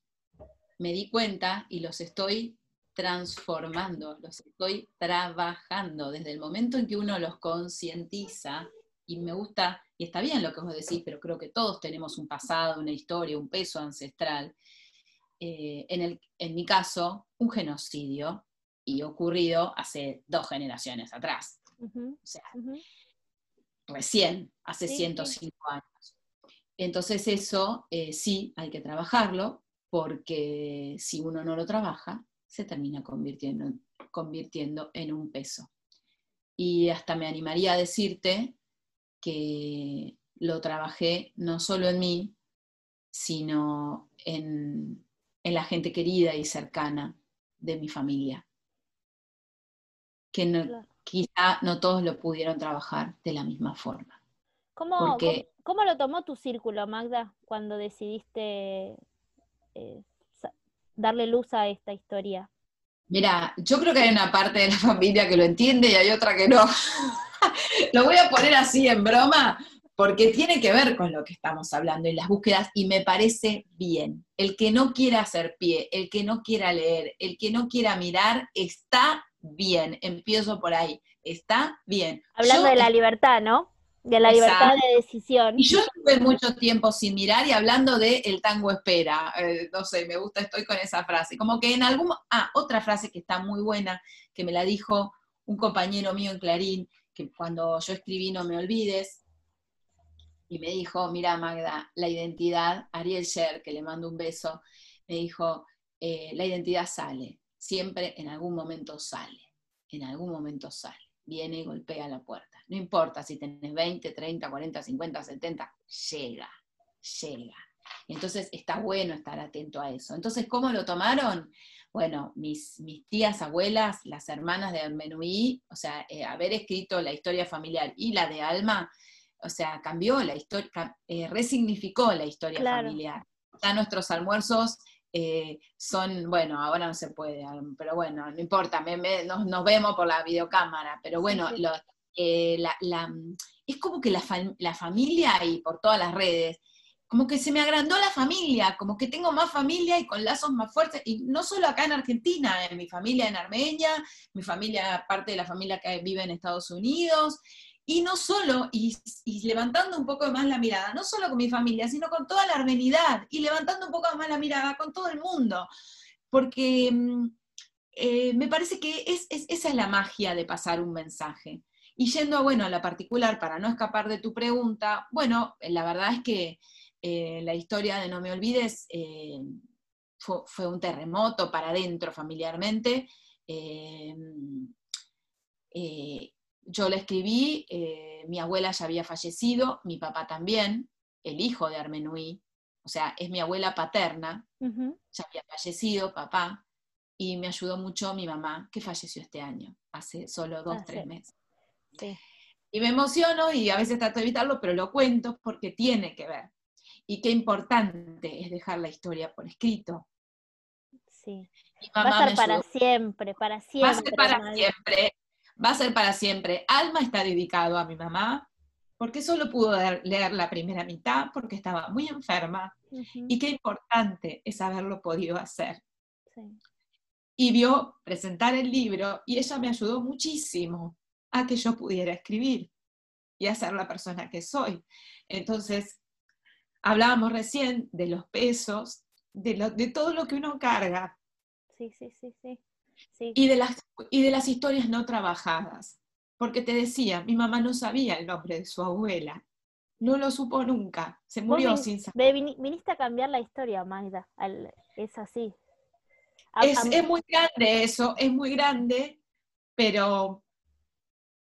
Speaker 2: me di cuenta y los estoy transformando, los estoy trabajando desde el momento en que uno los concientiza y me gusta, y está bien lo que vos decís, pero creo que todos tenemos un pasado, una historia, un peso ancestral. Eh, en, el, en mi caso, un genocidio y ocurrido hace dos generaciones atrás. O sea, recién, hace 105 años. Entonces eso eh, sí hay que trabajarlo, porque si uno no lo trabaja, se termina convirtiendo, convirtiendo en un peso. Y hasta me animaría a decirte que lo trabajé no solo en mí, sino en, la gente querida y cercana de mi familia. Que no, quizá no todos lo pudieron trabajar de la misma forma.
Speaker 1: ¿Cómo, ¿cómo, lo tomó tu círculo, Magda, cuando decidiste eh, darle luz a esta historia?
Speaker 2: Mira, yo creo que hay una parte de la familia que lo entiende y hay otra que no. lo voy a poner así en broma, porque tiene que ver con lo que estamos hablando y las búsquedas, y me parece bien. El que no quiera hacer pie, el que no quiera leer, el que no quiera mirar, está bien, empiezo por ahí, está bien.
Speaker 1: Hablando de la libertad, ¿no? De la libertad de decisión.
Speaker 2: Y yo estuve mucho tiempo sin mirar y hablando de el tango espera, eh, no sé, me gusta, estoy con esa frase. Como que en algún, ah, otra frase que está muy buena, que me la dijo un compañero mío en Clarín, que cuando yo escribí No me olvides, y me dijo, mira Magda, la identidad, Ariel Sher, que le mando un beso, me dijo, eh, la identidad sale, siempre en algún momento sale, en algún momento sale, viene y golpea la puerta. No importa si tenés 20, 30, 40, 50, 70, llega, llega. Entonces está bueno estar atento a eso. Entonces, ¿cómo lo tomaron? Bueno, mis, mis tías, abuelas, las hermanas de Menuí, o sea, eh, haber escrito la historia familiar y la de Alma, o sea, cambió la historia, eh, resignificó la historia familiar. Ya nuestros almuerzos eh, son, bueno, ahora no se puede, pero bueno, no importa, nos, vemos por la videocámara, pero bueno, eh, es como que la, familia y por todas las redes como que se me agrandó la familia, como que tengo más familia y con lazos más fuertes, y no solo acá en Argentina, en mi familia en Armenia, mi familia, parte de la familia que vive en Estados Unidos, y no solo, y, levantando un poco más la mirada, no solo con mi familia, sino con toda la armenidad, y levantando un poco más la mirada con todo el mundo, porque mm, eh, me parece que es, esa es la magia de pasar un mensaje. Y yendo, bueno, a la particular, para no escapar de tu pregunta, bueno, la verdad es que eh, la historia de No Me Olvides eh, fue, un terremoto para adentro familiarmente. Yo la escribí, mi abuela ya había fallecido, mi papá también, el hijo de Armenui, o sea, es mi abuela paterna, ya había fallecido, papá, y me ayudó mucho mi mamá, que falleció este año, hace solo dos, ah, tres meses. Y me emociono y a veces trato de evitarlo, pero lo cuento porque tiene que ver y qué importante es dejar la historia por escrito.
Speaker 1: Sí. Va a ser para siempre, para siempre.
Speaker 2: Va a ser para siempre. Va a ser para siempre. Alma está dedicado a mi mamá, porque solo pudo leer la primera mitad, porque estaba muy enferma. Y qué importante es haberlo podido hacer. Y vio presentar el libro y ella me ayudó muchísimo a que yo pudiera escribir y a ser la persona que soy. Entonces, Hablábamos recién de los pesos, de, de todo lo que uno carga.
Speaker 1: Sí, sí, sí, sí.
Speaker 2: Y, de las, y de las historias no trabajadas. Porque te decía, mi mamá no sabía el nombre de su abuela. No lo supo nunca. Se murió sin saber.
Speaker 1: Viniste a cambiar la historia, Magda. Es así.
Speaker 2: Es, es, muy grande eso, es muy grande, pero,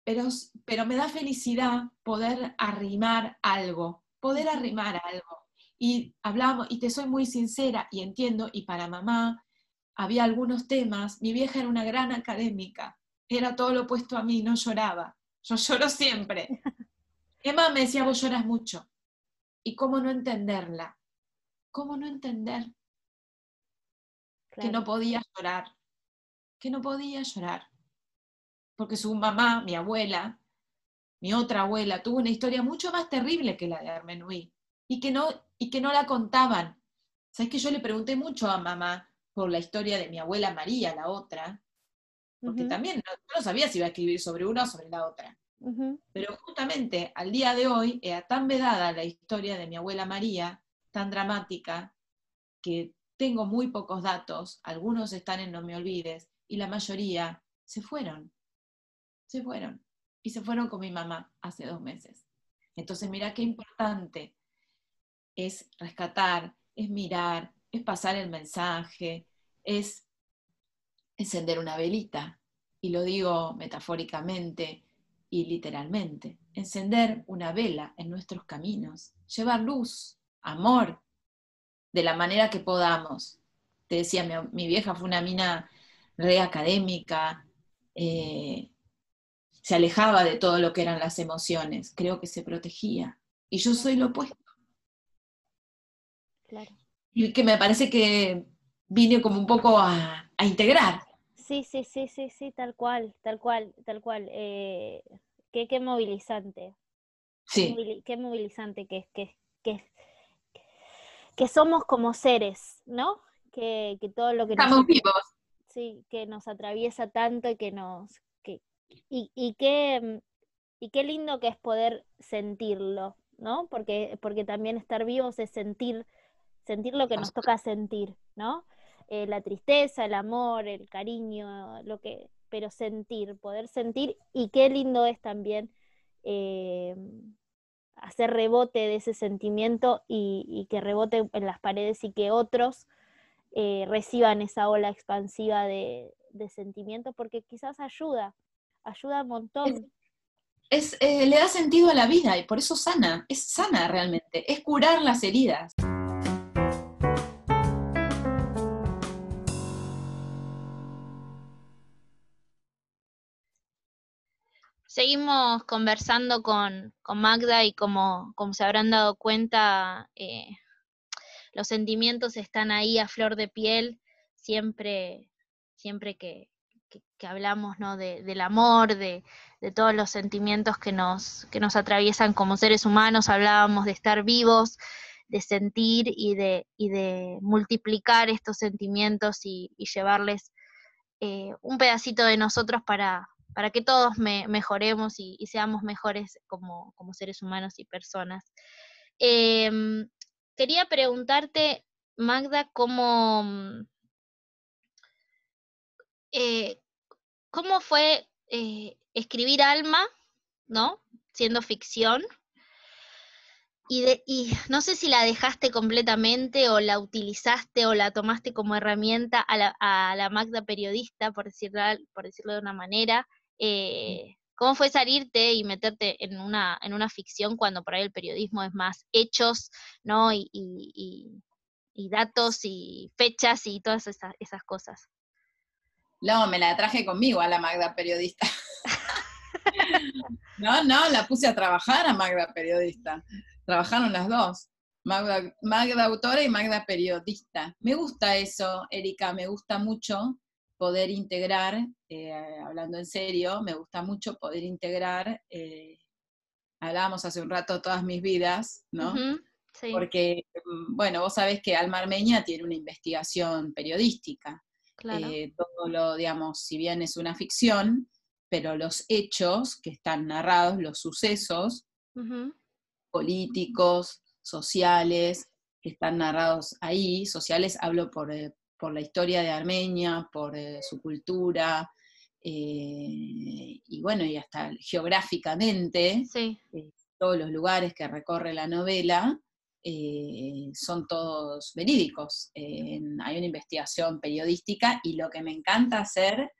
Speaker 2: pero, pero me da felicidad poder arrimar algo poder arrimar algo. Y hablamos, y te soy muy sincera, y entiendo, y para mamá había algunos temas, mi vieja era una gran académica, era todo lo opuesto a mí, no lloraba, yo lloro siempre. Emma me decía, vos lloras mucho. ¿Y cómo no entenderla? ¿Cómo no entender que no podía llorar? Que no podía llorar. Porque su mamá, mi abuela, mi otra abuela, tuvo una historia mucho más terrible que la de Armenui y que no, y que no la contaban. ¿Sabes que yo le pregunté mucho a mamá por la historia de mi abuela María, la otra? Porque también no, sabía si iba a escribir sobre una o sobre la otra. Pero justamente al día de hoy era tan vedada la historia de mi abuela María, tan dramática, que tengo muy pocos datos, algunos están en No me olvides, y la mayoría se fueron. Se fueron y se fueron con mi mamá hace dos meses. Entonces, mira qué importante es rescatar, es mirar, es pasar el mensaje, es encender una velita, y lo digo metafóricamente y literalmente, encender una vela en nuestros caminos, llevar luz, amor, de la manera que podamos. Te decía, mi, vieja fue una mina re académica, eh, se alejaba de todo lo que eran las emociones, creo que se protegía. Y yo soy lo opuesto.
Speaker 1: Claro.
Speaker 2: Y que me parece que vine como un poco a, integrar.
Speaker 1: Sí, sí, sí, sí, sí, tal cual, tal cual, tal cual. Eh, qué, qué, movilizante.
Speaker 2: Sí.
Speaker 1: Qué, movilizante que, que, que, que somos como seres, ¿no? Que, que todo lo que
Speaker 2: Estamos vivos.
Speaker 1: Sí, que nos atraviesa tanto y que nos, y, y, qué, mm, y qué lindo que es poder sentirlo, ¿no? Porque, porque también estar vivos es sentir, sentir lo que nos toca sentir, ¿no? Eh, la tristeza, el amor, el cariño, lo que, pero sentir, poder sentir, y qué lindo es también eh, hacer rebote de ese sentimiento y, que rebote en las paredes y que otros eh, reciban esa ola expansiva de, de sentimiento, porque quizás ayuda, ayuda un montón.
Speaker 2: Es, eh, le da sentido a la vida y por eso sana, es sana realmente, es curar las heridas.
Speaker 1: Seguimos conversando con, Magda y como, se habrán dado cuenta, eh, los sentimientos están ahí a flor de piel siempre, siempre que, hablamos ¿no? de, del amor, de, de, todos los sentimientos que nos, que nos atraviesan como seres humanos, hablábamos de estar vivos, sentir y de, de multiplicar estos sentimientos y, llevarles eh, un pedacito de nosotros para, para que todos mejoremos y, seamos mejores como, seres humanos y personas. Em, quería preguntarte, Magda, cómo, eh, cómo fue eh, escribir Alma, ¿no? Siendo ficción. Y, y, no sé si la dejaste completamente o la utilizaste o la tomaste como herramienta a la, a la Magda periodista, por decirlo, por decirlo de una manera, eh, ¿Cómo fue salirte y meterte en una, en una ficción cuando por ahí el periodismo es más hechos, ¿no? Y, y, datos y fechas y todas esas, esas, cosas.
Speaker 2: No, me la traje conmigo a la Magda periodista. no, no, la puse a trabajar a Magda periodista. Trabajaron las dos. Magda, Magda autora y Magda periodista. Me gusta eso, Erika, me gusta mucho poder integrar, eh, hablando en serio, me gusta mucho poder integrar, eh, hablábamos hace un rato todas mis vidas, ¿no? sí. Porque, mm, bueno, vos sabés que Alma Armeña tiene una investigación periodística. Claro. Eh, todo lo, digamos, si bien es una ficción, pero los hechos que están narrados, los sucesos políticos, sociales, que están narrados ahí, sociales hablo por, por la historia de Armenia, por eh, su cultura, eh, y bueno, y hasta geográficamente, eh, todos los lugares que recorre la novela son todos verídicos. hay una investigación periodística y lo que me encanta hacer,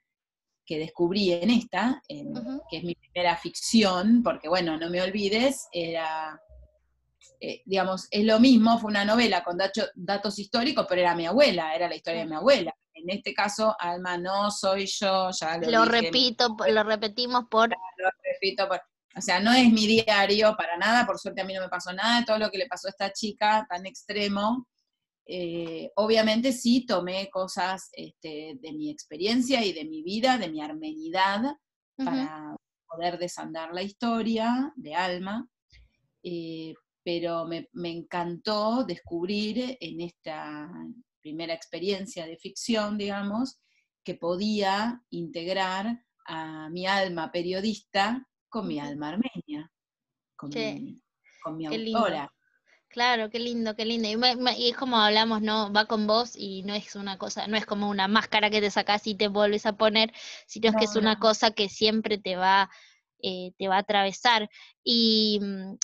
Speaker 2: que descubrí en esta, que es mi primera ficción, porque bueno, no me olvides, era eh, digamos, es lo mismo, fue una novela con datos históricos, pero era mi abuela, era la historia de mi abuela. En este caso, Alma no soy yo, ya
Speaker 1: lo, repito, lo repetimos por...
Speaker 2: Lo repito O sea, no es mi diario para nada, por suerte a mí no me pasó nada de todo lo que le pasó a esta chica tan extremo. Eh, obviamente sí tomé cosas este, de mi experiencia y de mi vida, de mi armenidad, para poder desandar la historia de Alma. Eh, pero me, encantó descubrir en esta primera experiencia de ficción, digamos, que podía integrar a mi alma periodista con mi alma armenia, con, mi, autora.
Speaker 1: Claro, qué lindo, qué lindo. Y, es como hablamos, ¿no? Va con vos y no es una cosa, no es como una máscara que te sacas y te vuelves a poner, sino es que es una cosa que siempre te va, eh, te va a atravesar. Y mm,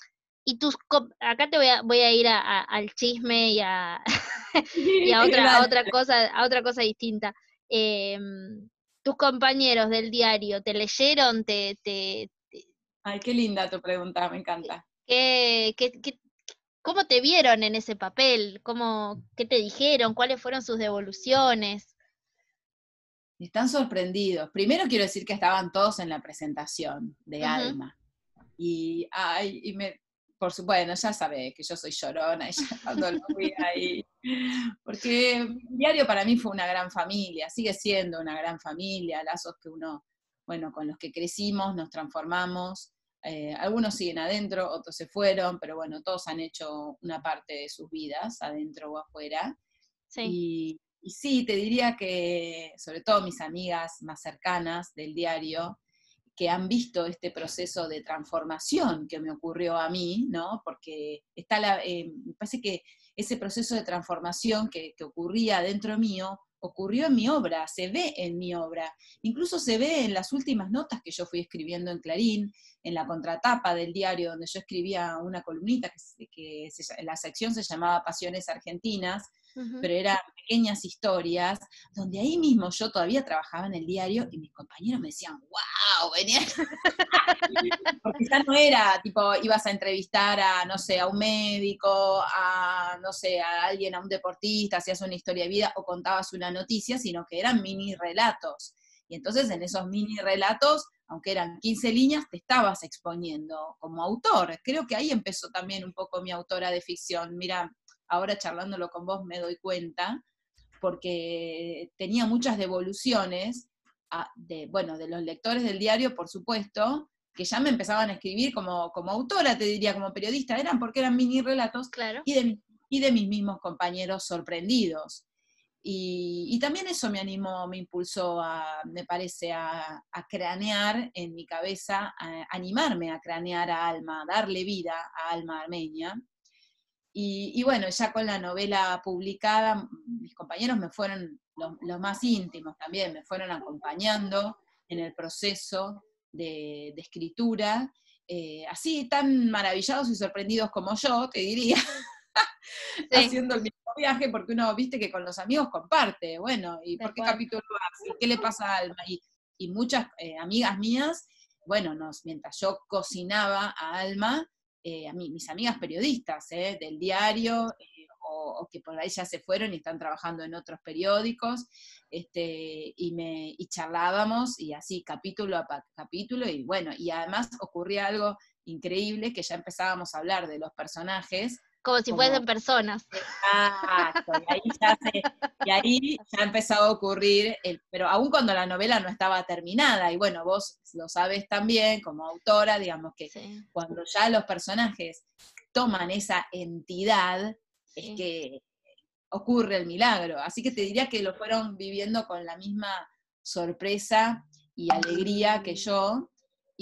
Speaker 1: y tus acá te voy a, voy a ir al chisme y a, otra, otra cosa, a otra cosa distinta. Em, tus compañeros del diario, ¿te leyeron? Te, te,
Speaker 2: Ay, qué linda tu pregunta, me encanta.
Speaker 1: ¿Qué, qué, qué, cómo te vieron en ese papel? ¿Cómo, ¿Qué te dijeron? ¿Cuáles fueron sus devoluciones?
Speaker 2: Están sorprendidos. Primero quiero decir que estaban todos en la presentación de Alma. Y, ay, y me, por bueno, ya sabe que yo soy llorona, ya cuando lo fui ahí, porque Diario para mí fue una gran familia, sigue siendo una gran familia, lazos que uno, bueno, con los que crecimos, nos transformamos, eh, algunos siguen adentro, otros se fueron, pero bueno, todos han hecho una parte de sus vidas, adentro o afuera. Y, y sí, te diría que, sobre todo mis amigas más cercanas del diario, que han visto este proceso de transformación que me ocurrió a mí, ¿no? Porque está la, eh, me parece que ese proceso de transformación que, que, ocurría dentro mío ocurrió en mi obra, se ve en mi obra, incluso se ve en las últimas notas que yo fui escribiendo en Clarín, en la contratapa del diario donde yo escribía una columnita que, que la sección se llamaba Pasiones Argentinas, pero eran pequeñas historias, donde ahí mismo yo todavía trabajaba en el diario y mis compañeros me decían, wow, venía. Porque ya no era, tipo, ibas a entrevistar a, no sé, a un médico, a, no sé, a alguien, a un deportista, hacías una historia de vida o contabas una noticia, sino que eran mini relatos. Y entonces en esos mini relatos, aunque eran 15 líneas, te estabas exponiendo como autor. Creo que ahí empezó también un poco mi autora de ficción. Mira, ahora charlándolo con vos me doy cuenta, porque tenía muchas devoluciones ah, de, bueno, de los lectores del diario, por supuesto, que ya me empezaban a escribir como, como autora, te diría, como periodista, eran porque eran mini relatos,
Speaker 1: claro.
Speaker 2: y de y de mis mismos compañeros sorprendidos. Y, también eso me animó, me impulsó, a, me parece, a, cranear en mi cabeza, a animarme a cranear a Alma, darle vida a Alma Armenia. Y, bueno, ya con la novela publicada, mis compañeros me fueron, los, más íntimos también, me fueron acompañando en el proceso de, escritura, eh, así tan maravillados y sorprendidos como yo, te diría, haciendo el mismo viaje, porque uno, viste que con los amigos comparte, bueno, ¿y por qué capítulo hace? ¿Qué le pasa a Alma? Y, muchas eh, amigas mías, bueno, nos, mientras yo cocinaba a Alma, eh, a mí, mis amigas periodistas eh, del diario, o, que por ahí ya se fueron y están trabajando en otros periódicos, este, y, me, y charlábamos, y así capítulo a capítulo, y bueno, y además ocurría algo increíble, que ya empezábamos a hablar de los personajes,
Speaker 1: como si fuesen personas.
Speaker 2: Exacto, y ahí ya, y ahí ya empezó a ocurrir, el, pero aún cuando la novela no estaba terminada, y bueno, vos lo sabes también como autora, digamos que cuando ya los personajes toman esa entidad, es que ocurre el milagro. Así que te diría que lo fueron viviendo con la misma sorpresa y alegría que yo,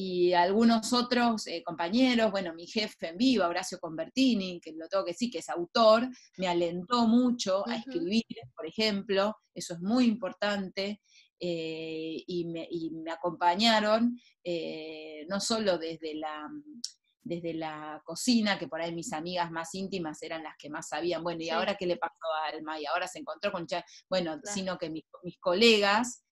Speaker 2: y algunos otros eh, compañeros, bueno, mi jefe en vivo, Horacio Convertini, que lo tengo que decir que es autor, me alentó mucho a escribir, por ejemplo, eso es muy importante, eh, y, me, acompañaron eh, no solo desde la, desde la cocina, que por ahí mis amigas más íntimas eran las que más sabían, bueno, ¿y ahora qué le pasó a Alma? Y ahora se encontró con... Bueno, sino que mis, colegas,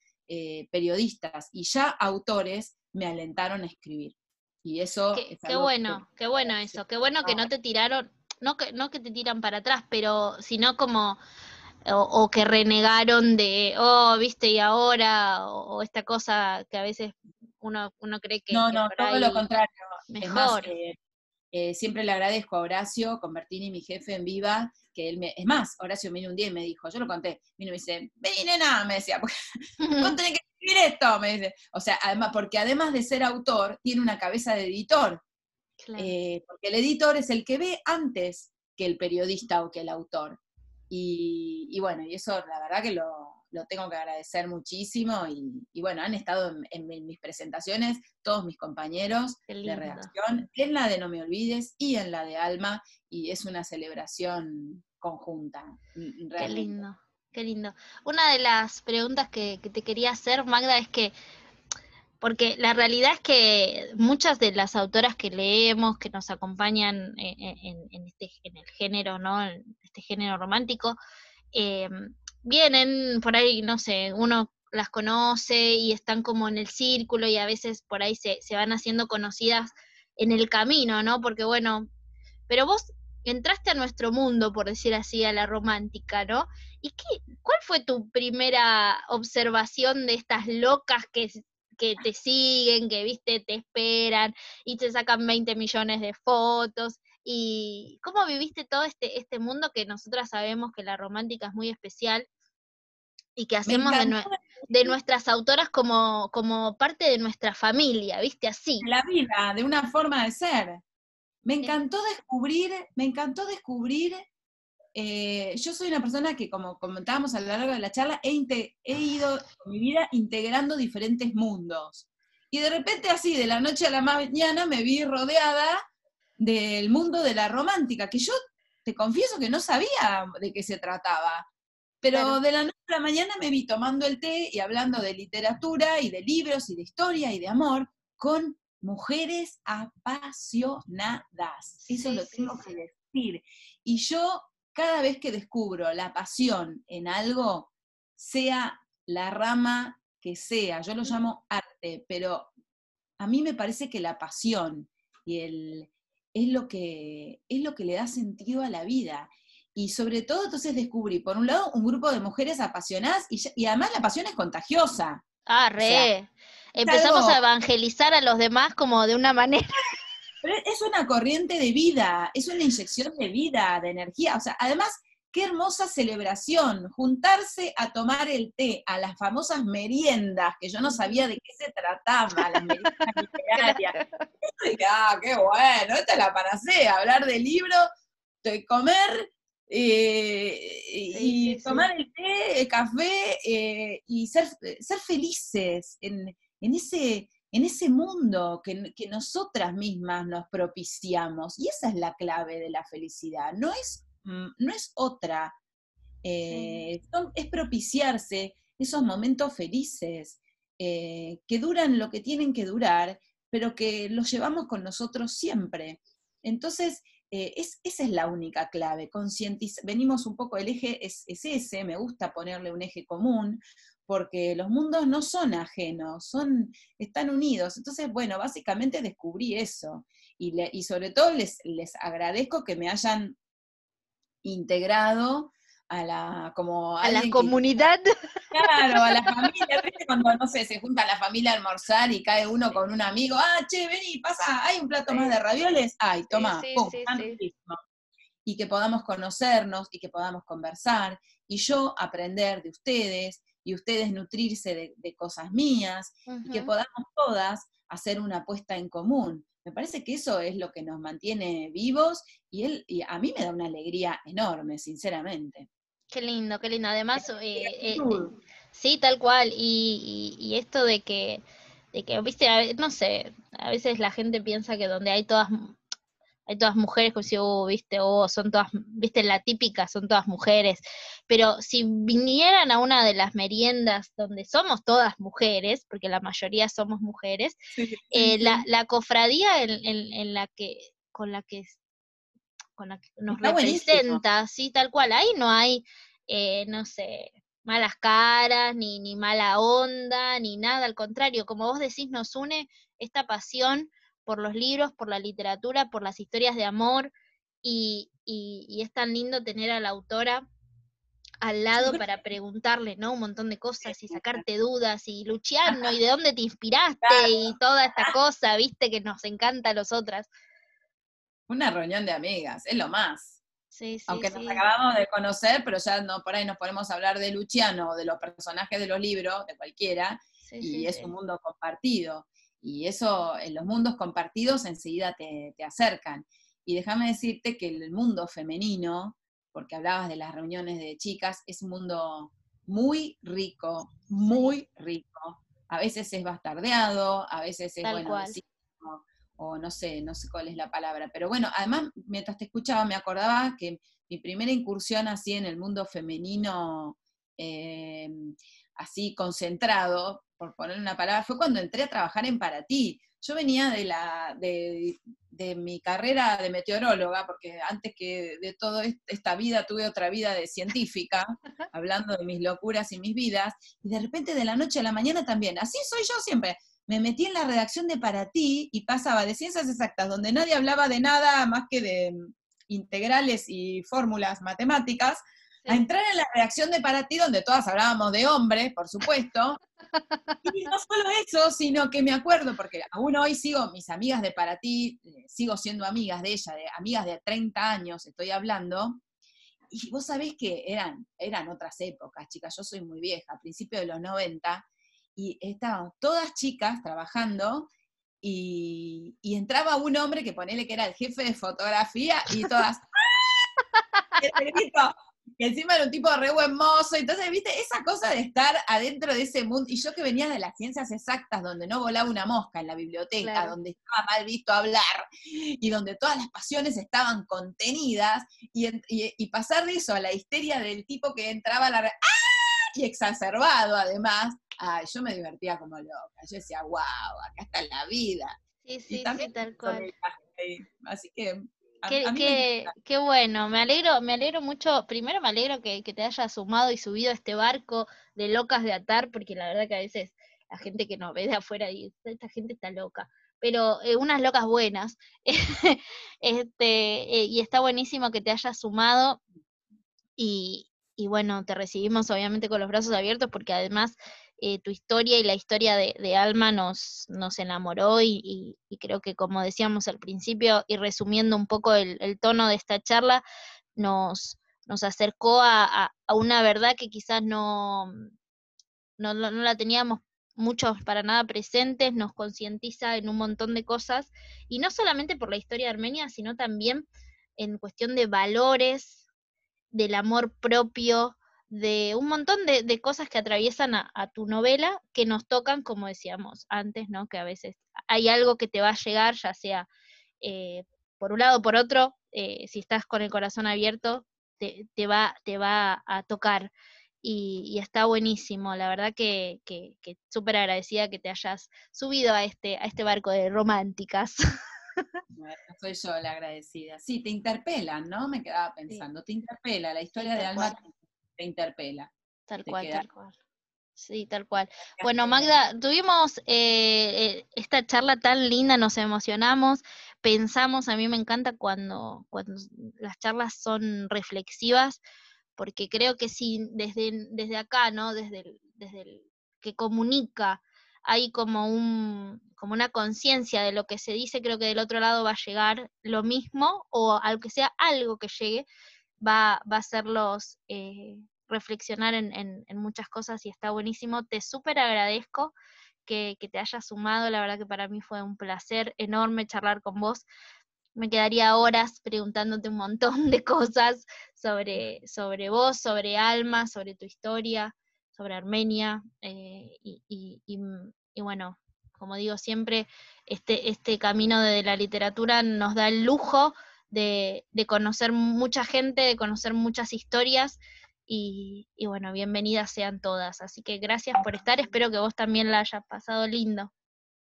Speaker 2: periodistas y ya autores, me alentaron a escribir. Y eso...
Speaker 1: Qué, bueno, qué bueno eso, qué bueno que no te tiraron, no que, no que te tiran para atrás, pero sino como... O, que renegaron de, oh, viste, y ahora, o, esta cosa que a veces uno, uno cree que...
Speaker 2: No, no, todo lo contrario. Mejor. Eh, eh, siempre le agradezco a Horacio Convertini, mi jefe en Viva, que él me... Es más, Horacio vino un día y me dijo, yo lo conté, vino y me dice, vení nena, me decía, porque no tenés que esto, me dice. O sea, además, porque además de ser autor, tiene una cabeza de editor. Eh, porque el editor es el que ve antes que el periodista o que el autor. Y, bueno, y eso la verdad que lo, tengo que agradecer muchísimo. Y, bueno, han estado en, mis presentaciones todos mis compañeros de redacción, en la de No Me Olvides y en la de Alma, y es una celebración conjunta.
Speaker 1: Qué lindo. Qué lindo. Una de las preguntas que, te quería hacer, Magda, es que, porque la realidad es que muchas de las autoras que leemos, que nos acompañan en, este, en el género, ¿no? En este género romántico, eh, vienen por ahí, no sé, uno las conoce y están como en el círculo y a veces por ahí se, se van haciendo conocidas en el camino, ¿no? Porque bueno, pero vos entraste a nuestro mundo, por decir así, a la romántica, ¿no? ¿Y qué, cuál fue tu primera observación de estas locas que, que te siguen, que, viste, te esperan y te sacan 20 millones de fotos? ¿Y cómo viviste todo este, este mundo que nosotras sabemos que la romántica es muy especial? y que hacemos de, nuestras autoras como, como parte de nuestra familia, ¿viste? Así.
Speaker 2: La vida, de una forma de ser. Me encantó descubrir, me encantó descubrir, eh, yo soy una persona que, como comentábamos a lo largo de la charla, he, ido en mi vida integrando diferentes mundos. Y de repente así, de la noche a la mañana, me vi rodeada del mundo de la romántica, que yo te confieso que no sabía de qué se trataba. Pero de la noche a la mañana me vi tomando el té y hablando de literatura y de libros y de historia y de amor con mujeres apasionadas. Eso lo tengo que decir. Y yo, cada vez que descubro la pasión en algo, sea la rama que sea, yo lo llamo arte, pero a mí me parece que la pasión y el, es, lo que, es lo que le da sentido a la vida. Y sobre todo, entonces descubrí, por un lado, un grupo de mujeres apasionadas y, y además la pasión es contagiosa.
Speaker 1: Ah, re empezamos a evangelizar a los demás como de una manera.
Speaker 2: es una corriente de vida, es una inyección de vida, de energía. O sea, además, qué hermosa celebración, juntarse a tomar el té, a las famosas meriendas, que yo no sabía de qué se trataba, las meriendas literarias. ah, qué bueno, esta es la panacea, hablar de libro, de comer eh, y tomar el té, el café eh, y ser, ser felices en, ese, en ese mundo que, nosotras mismas nos propiciamos. Y esa es la clave de la felicidad, no es, mm, no es otra, eh, es propiciarse esos momentos felices que duran lo que tienen que durar, pero que los llevamos con nosotros siempre. Entonces, eh, esa es la única clave, venimos un poco, el eje es, ese, me gusta ponerle un eje común, porque los mundos no son ajenos, son, están unidos. Entonces, bueno, básicamente descubrí eso. Y, y sobre todo les, les agradezco que me hayan integrado a la, como
Speaker 1: a la comunidad.
Speaker 2: claro, a la familia, cuando, no sé, se junta la familia a almorzar y cae uno con un amigo, ah, che, vení, pasa, hay un plato más de ravioles, ay, toma, pum, Y que podamos conocernos y que podamos conversar, y yo aprender de ustedes, y ustedes nutrirse de, cosas mías, y que podamos todas hacer una apuesta en común. Me parece que eso es lo que nos mantiene vivos y, él, y a mí me da una alegría enorme, sinceramente.
Speaker 1: Qué lindo, qué lindo. Además, eh, eh, sí, tal cual. Y, esto de que, de que, viste, no sé, a veces la gente piensa que donde hay todas hay todas mujeres, como si, oh, viste, oh, son todas, viste, la típica, son todas mujeres. Pero si vinieran a una de las meriendas donde somos todas mujeres, porque la mayoría somos mujeres, eh, la, la, cofradía en, en, la que, con la que con la que nos representa, sí, tal cual. Ahí no hay, eh, no sé, malas caras, ni, ni mala onda, ni nada, al contrario, como vos decís, nos une esta pasión por los libros, por la literatura, por las historias de amor, y, y, es tan lindo tener a la autora al lado para preguntarle, ¿no? Un montón de cosas y sacarte dudas y Luciano, y de dónde te inspiraste y toda esta cosa, viste, que nos encanta a los otras.
Speaker 2: Una reunión de amigas, es lo más. Sí, sí, Aunque nos acabamos de conocer, pero ya no por ahí nos ponemos a hablar de Luciano, de los personajes de los libros, de cualquiera, y es un mundo compartido. Y eso, en los mundos compartidos enseguida te, acercan. Y déjame decirte que el mundo femenino, porque hablabas de las reuniones de chicas, es un mundo muy rico, muy rico. A veces es bastardeado, a veces es, bueno, o no sé, no sé cuál es la palabra, pero bueno, además, mientras te escuchaba, me acordaba que mi primera incursión así en el mundo femenino, eh, así concentrado, por poner una palabra, fue cuando entré a trabajar en Para Ti. Yo venía de, la, de, de mi carrera de meteoróloga, porque antes que de toda esta vida tuve otra vida de científica, hablando de mis locuras y mis vidas, y de repente de la noche a la mañana también, así soy yo siempre, me metí en la redacción de Para Ti y pasaba de ciencias exactas, donde nadie hablaba de nada más que de mm, integrales y fórmulas matemáticas, a entrar en la redacción de Para Ti, donde todas hablábamos de hombres, por supuesto. y no solo eso, sino que me acuerdo, porque aún hoy sigo, mis amigas de Para Ti, eh, sigo siendo amigas de ella, de, amigas de 30 años, estoy hablando, y vos sabés que eran, eran otras épocas, chicas, yo soy muy vieja, a principios de los 90, y estaban todas chicas trabajando y, entraba un hombre que ponele que era el jefe de fotografía y todas, que encima era un tipo re buen mozo, entonces, viste, esa cosa de estar adentro de ese mundo, y yo que venía de las ciencias exactas, donde no volaba una mosca en la biblioteca, donde estaba mal visto hablar, y donde todas las pasiones estaban contenidas, y, pasar de eso a la histeria del tipo que entraba a la... ¡Ah! Y exacerbado además, ay, yo me divertía como loca. Yo decía, wow, acá está la vida.
Speaker 1: Sí, sí, sí, tal cual.
Speaker 2: Así que.
Speaker 1: Qué, bueno, me alegro, me alegro mucho, primero me alegro que, te hayas sumado y subido a este barco de locas de atar, porque la verdad que a veces la gente que nos ve de afuera y esta gente está loca, pero eh, unas locas buenas, este, eh, y está buenísimo que te hayas sumado y, y bueno, te recibimos obviamente con los brazos abiertos porque además eh, tu historia y la historia de, Alma nos, nos enamoró y, creo que como decíamos al principio y resumiendo un poco el, tono de esta charla, nos, nos acercó a, una verdad que quizás no, no, no la teníamos muchos para nada presentes, nos concientiza en un montón de cosas, y no solamente por la historia de Armenia, sino también en cuestión de valores del amor propio, de un montón de, cosas que atraviesan a, tu novela que nos tocan, como decíamos antes, ¿no? Que a veces hay algo que te va a llegar, ya sea eh, por un lado o por otro, eh, si estás con el corazón abierto, te, va, te va a tocar. Y, está buenísimo, la verdad que, que, súper agradecida que te hayas subido a este, a este barco de románticas.
Speaker 2: Bueno, soy yo la agradecida. Sí, te interpelan, ¿no? Me quedaba pensando, te interpela, la historia de Alma te interpela.
Speaker 1: Tal cual, tal cual. Sí, tal cual. Bueno, Magda, tuvimos eh, eh, esta charla tan linda, nos emocionamos, pensamos, a mí me encanta cuando, cuando las charlas son reflexivas, porque creo que si desde, desde acá, ¿no? Desde desde el que comunica, hay como un como una conciencia de lo que se dice, creo que del otro lado va a llegar lo mismo, o aunque sea algo que llegue, va, va a hacerlos eh, reflexionar en, muchas cosas y está buenísimo. Te súper agradezco que, te hayas sumado, la verdad que para mí fue un placer enorme charlar con vos. Me quedaría horas preguntándote un montón de cosas sobre, sobre vos, sobre Alma, sobre tu historia, sobre Armenia. Eh, y, bueno, como digo siempre, este, este camino de la literatura nos da el lujo de, de conocer mucha gente, de conocer muchas historias y, bueno, bienvenidas sean todas. Así que gracias por estar, espero que vos también la hayas pasado lindo.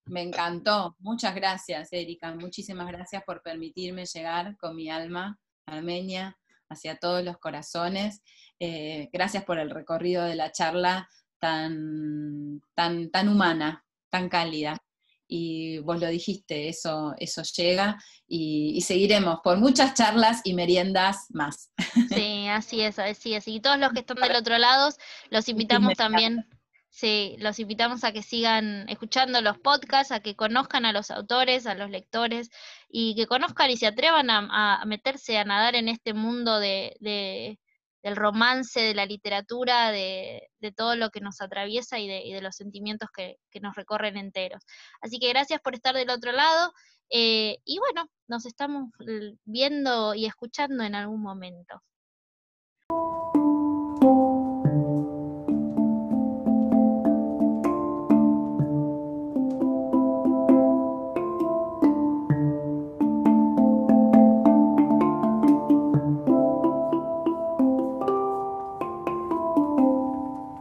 Speaker 2: Me encantó, muchas gracias Erika, muchísimas gracias por permitirme llegar con mi alma armenia hacia todos los corazones. Eh, gracias por el recorrido de la charla tan, tan, tan humana, tan cálida y vos lo dijiste, eso, eso llega y, seguiremos por muchas charlas y meriendas más.
Speaker 1: Sí, así es, así es. Y todos los que están del otro lado, los invitamos también, sí, los invitamos a que sigan escuchando los podcasts, a que conozcan a los autores, a los lectores y que conozcan y se atrevan a, meterse a nadar en este mundo de del romance, de la literatura, de, todo lo que nos atraviesa y de, los sentimientos que, nos recorren enteros. Así que gracias por estar del otro lado eh, y bueno, nos estamos viendo y escuchando en algún momento.